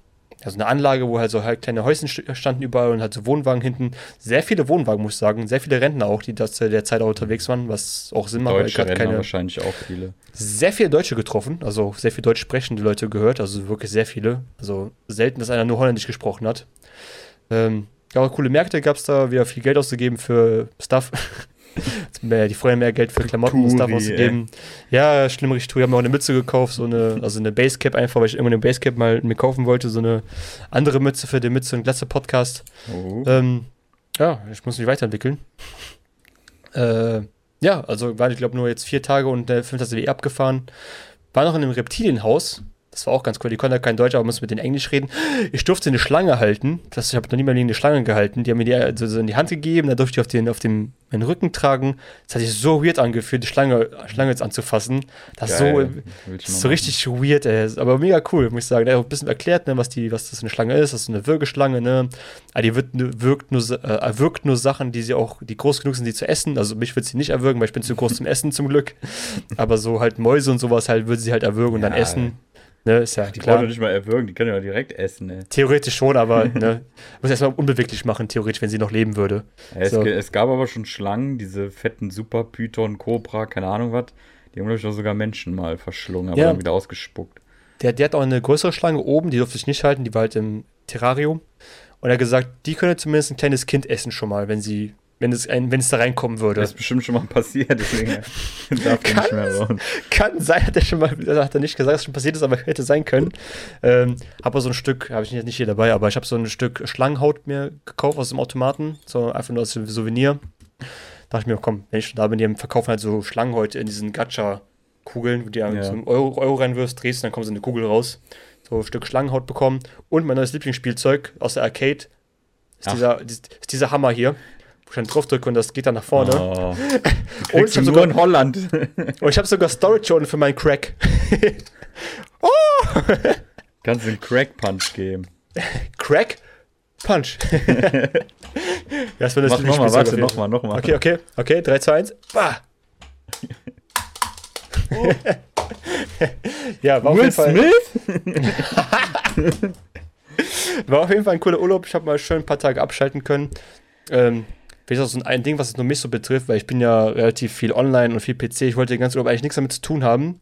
Speaker 1: also eine Anlage, wo halt so halt kleine Häuschen st- standen überall und halt so Wohnwagen hinten. Sehr viele Wohnwagen, muss ich sagen. Sehr viele Rentner auch, die das zu der Zeit auch unterwegs waren, was auch Sinn macht, weil ich
Speaker 2: Deutsche
Speaker 1: gerade
Speaker 2: Rentner
Speaker 1: keine
Speaker 2: wahrscheinlich auch viele.
Speaker 1: sehr viele Deutsche getroffen, also sehr viele deutsch sprechende Leute gehört, also wirklich sehr viele. Also selten, dass einer nur Holländisch gesprochen hat. Ähm, ja, coole Märkte gab es da, wieder viel Geld auszugeben für Stuff. Mehr, die Freunde mehr Geld für Klamotten und Stuff
Speaker 2: Touri,
Speaker 1: auszugeben. Ja, schlimm richtig Tour. Ich habe mir auch eine Mütze gekauft, so eine, also eine Basecap einfach, weil ich immer eine Basecap mal mir kaufen wollte, so eine andere Mütze für den Mütze und Glatze Podcast.
Speaker 2: Oh.
Speaker 1: Ähm, ja, ich muss mich weiterentwickeln. Äh, ja, also war ich glaube nur jetzt vier Tage und der fünfte WE abgefahren. War noch in einem Reptilienhaus. Das war auch ganz cool. Die konnten ja kein Deutsch, aber mussten mit denen Englisch reden. Ich durfte eine Schlange halten. Das, ich habe noch nie mal eine Schlange gehalten. Die haben mir die also so in die Hand gegeben. Da durfte ich auf den, auf den meinen Rücken tragen. Das hat sich so weird angefühlt, die Schlange, Schlange jetzt anzufassen. Das ist so,
Speaker 2: Geil. Ich
Speaker 1: das ist so richtig weird, ey. Aber mega cool, muss ich sagen. Der hat auch ein bisschen erklärt, ne, was, die, was das eine Schlange ist. Das ist eine Würgeschlange, ne. Aber die wird, nur- wirkt, nur, äh, erwürgt nur Sachen, die sie auch, die groß genug sind, die zu essen. Also mich wird sie nicht erwürgen, weil ich bin zu groß zum Essen zum Glück. Aber so halt Mäuse und sowas halt würde sie halt erwürgen und dann
Speaker 2: Ja,
Speaker 1: essen. Ne, ist ja
Speaker 2: Die
Speaker 1: klar.
Speaker 2: brauchen doch nicht mal erwürgen, die können ja direkt essen, ne?
Speaker 1: Theoretisch schon, aber ne, muss erstmal unbeweglich machen, theoretisch, wenn sie noch leben würde.
Speaker 2: Ja, es,
Speaker 1: So.
Speaker 2: es gab aber schon Schlangen, diese fetten Super Python, Cobra, keine Ahnung was. Die haben, glaube ich, auch sogar Menschen mal verschlungen, aber
Speaker 1: Ja.
Speaker 2: dann wieder ausgespuckt.
Speaker 1: Der, der hat auch eine größere Schlange oben, die durfte ich nicht halten, die war halt im Terrarium. Und er hat gesagt, die könne zumindest ein kleines Kind essen schon mal, wenn sie, wenn es, ein, wenn es da reinkommen würde.
Speaker 2: Das ist bestimmt schon mal passiert, deswegen darf er nicht mehr raus.
Speaker 1: Kann sein, hat er schon mal, das hat er nicht gesagt, dass es schon passiert ist, aber hätte sein können. Ähm, habe so ein Stück, habe ich nicht, nicht hier dabei, aber ich habe so ein Stück Schlangenhaut mir gekauft aus dem Automaten, so einfach nur als Souvenir. Dachte ich mir, komm, wenn ich schon da bin, die verkaufen halt so Schlangenhäute in diesen Gacha-Kugeln, wo du ja. So einen Euro, Euro reinwirfst, drehst und dann kommt so eine Kugel raus. So ein Stück Schlangenhaut bekommen. Und mein neues Lieblingsspielzeug aus der Arcade ist,
Speaker 2: Ach.
Speaker 1: dieser, ist dieser Hammer hier, dann drauf drücke und das geht dann nach vorne.
Speaker 2: Oh.
Speaker 1: Und ich habe sogar,
Speaker 2: in Holland.
Speaker 1: und ich hab sogar Storage unten für meinen Crack.
Speaker 2: Kannst du einen Crack Punch geben.
Speaker 1: Crack Punch. ja, das war das
Speaker 2: Mach nochmal, warte,
Speaker 1: auf
Speaker 2: nochmal, nochmal.
Speaker 1: Okay, okay, okay, 3, 2, 1. Bah! ja, war auf,
Speaker 2: Will
Speaker 1: jeden Fall,
Speaker 2: Smith?
Speaker 1: war auf jeden Fall ein cooler Urlaub. Ich habe mal schön ein paar Tage abschalten können. Ähm, vielleicht auch so ein Ding, was es nur mich so betrifft, weil ich bin ja relativ viel online und viel PC. Ich wollte den ganzen Urlaub eigentlich nichts damit zu tun haben.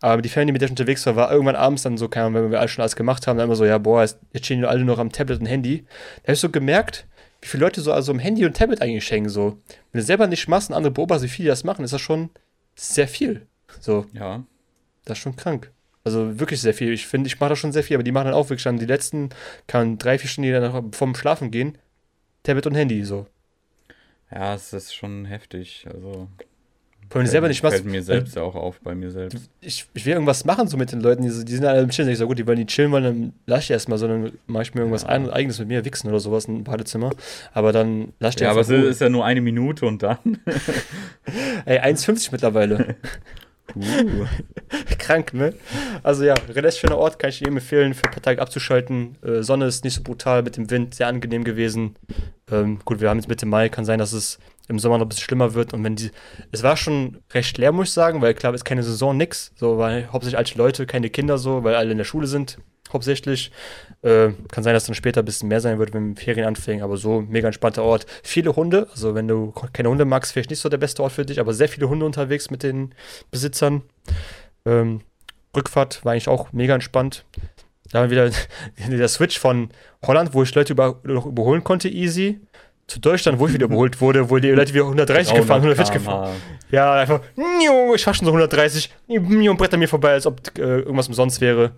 Speaker 1: Aber die Family, mit der ich unterwegs war, war irgendwann abends dann so, keine Ahnung, wenn wir alles schon alles gemacht haben, dann immer so, ja, boah, jetzt stehen die alle noch am Tablet und Handy. Da habe ich so gemerkt, wie viele Leute so also am Handy und Tablet eigentlich hängen. So. Wenn du selber nicht machst und andere beobachtest, wie viele das machen, ist das schon sehr viel. So,
Speaker 2: Ja.
Speaker 1: das ist schon krank. Also wirklich sehr viel. Ich finde, ich mache da schon sehr viel, aber die machen dann auch wirklich dann die letzten, kann drei, vier Stunden, die dann noch vorm Schlafen gehen, Tablet und Handy so.
Speaker 2: Ja, es ist schon heftig. Also,
Speaker 1: du selber nicht machst,
Speaker 2: fällt mir selbst ja auch auf, bei mir selbst.
Speaker 1: ich, ich will irgendwas machen so mit den Leuten, die, die sind alle im Chillen. Ich so, gut, die wollen nicht chillen wollen, dann lass ich erstmal, sondern mache ich mir irgendwas
Speaker 2: Ja.
Speaker 1: ein, eigenes mit mir, wichsen oder sowas im Badezimmer. Aber dann lass ich
Speaker 2: Ja, aber es ist ja nur eine Minute und dann.
Speaker 1: Ey, 1,50 mittlerweile. Krank, ne? Also ja, relativ schöner Ort, kann ich jedem empfehlen, für ein paar Tage abzuschalten. Äh, Sonne ist nicht so brutal mit dem Wind, sehr angenehm gewesen. Ähm, gut, wir haben jetzt Mitte Mai, kann sein, dass es im Sommer noch ein bisschen schlimmer wird. Und wenn die. Es war schon recht leer, muss ich sagen, weil klar ist keine Saison, nix. So, weil hauptsächlich alte Leute, keine Kinder so, weil alle in der Schule sind, hauptsächlich. Äh, kann sein, dass dann später ein bisschen mehr sein wird, wenn Ferien anfängen, aber so mega entspannter Ort. Viele Hunde, also wenn du keine Hunde magst, vielleicht nicht so der beste Ort für dich, aber sehr viele Hunde unterwegs mit den Besitzern. Ähm, Rückfahrt war eigentlich auch mega entspannt. Da haben wir wieder der Switch von Holland, wo ich Leute über, noch überholen konnte, easy, zu Deutschland, wo ich wieder überholt wurde, wo die Leute wieder 130 gefahren, 140 gefahren. Ja, einfach, ich fahr schon so 130 niu, und bretter mir vorbei, als ob äh, irgendwas umsonst wäre.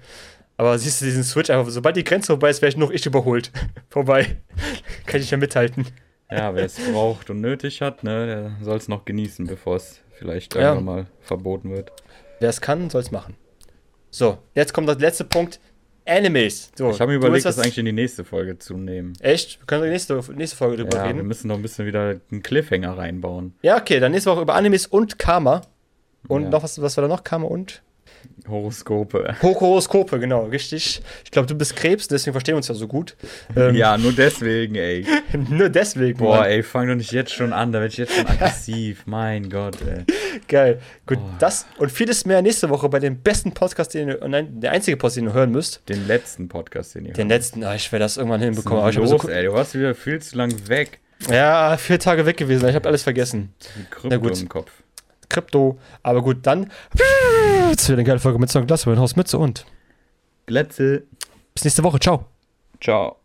Speaker 1: Aber siehst du diesen Switch einfach, sobald die Grenze vorbei ist, wäre ich noch ich überholt. vorbei. Kann ich mehr mithalten.
Speaker 2: Ja, wer es braucht und nötig hat, ne, der soll es noch genießen, bevor es vielleicht
Speaker 1: Ja.
Speaker 2: irgendwann mal verboten wird.
Speaker 1: Wer es kann, soll es machen. So, jetzt kommt der letzte Punkt. Animes. So,
Speaker 2: Ich habe mir überlegt, das eigentlich in die nächste Folge zu nehmen.
Speaker 1: Echt? Wir können nächste, nächste Folge drüber
Speaker 2: Ja, wir
Speaker 1: reden.
Speaker 2: müssen noch ein bisschen wieder einen Cliffhanger reinbauen.
Speaker 1: Ja, okay, dann nächste Woche über Animes und Karma. Und
Speaker 2: Ja.
Speaker 1: noch was, was war da noch? Karma und?
Speaker 2: Horoskope.
Speaker 1: Horoskope, genau, richtig. Ich glaube, du bist Krebs, deswegen verstehen wir uns ja so gut. Ähm,
Speaker 2: Ja, nur deswegen, ey.
Speaker 1: Nur deswegen.
Speaker 2: Boah,
Speaker 1: Mann.
Speaker 2: ey, fang doch nicht jetzt schon an, da werd ich jetzt schon aggressiv. mein Gott, ey.
Speaker 1: Geil. Gut,
Speaker 2: Oh.
Speaker 1: das und vieles mehr nächste Woche bei dem besten Podcast, den ihr, nein, der einzige Podcast, den ihr hören müsst.
Speaker 2: Den letzten Podcast, den ihr
Speaker 1: Den letzten, ah, ich werde das irgendwann
Speaker 2: Was
Speaker 1: hinbekommen. Aber
Speaker 2: ist
Speaker 1: habe so,
Speaker 2: los, ey, du warst wieder viel zu lang weg.
Speaker 1: ja, vier Tage weg gewesen, ich habe alles vergessen.
Speaker 2: Mit
Speaker 1: Na gut.
Speaker 2: im Kopf.
Speaker 1: Krypto. Aber gut, dann. Das ist wieder eine geile Folge mit so einem Glas über Haus Mütze und
Speaker 2: Glätze.
Speaker 1: bis nächste Woche. Ciao.
Speaker 2: Ciao.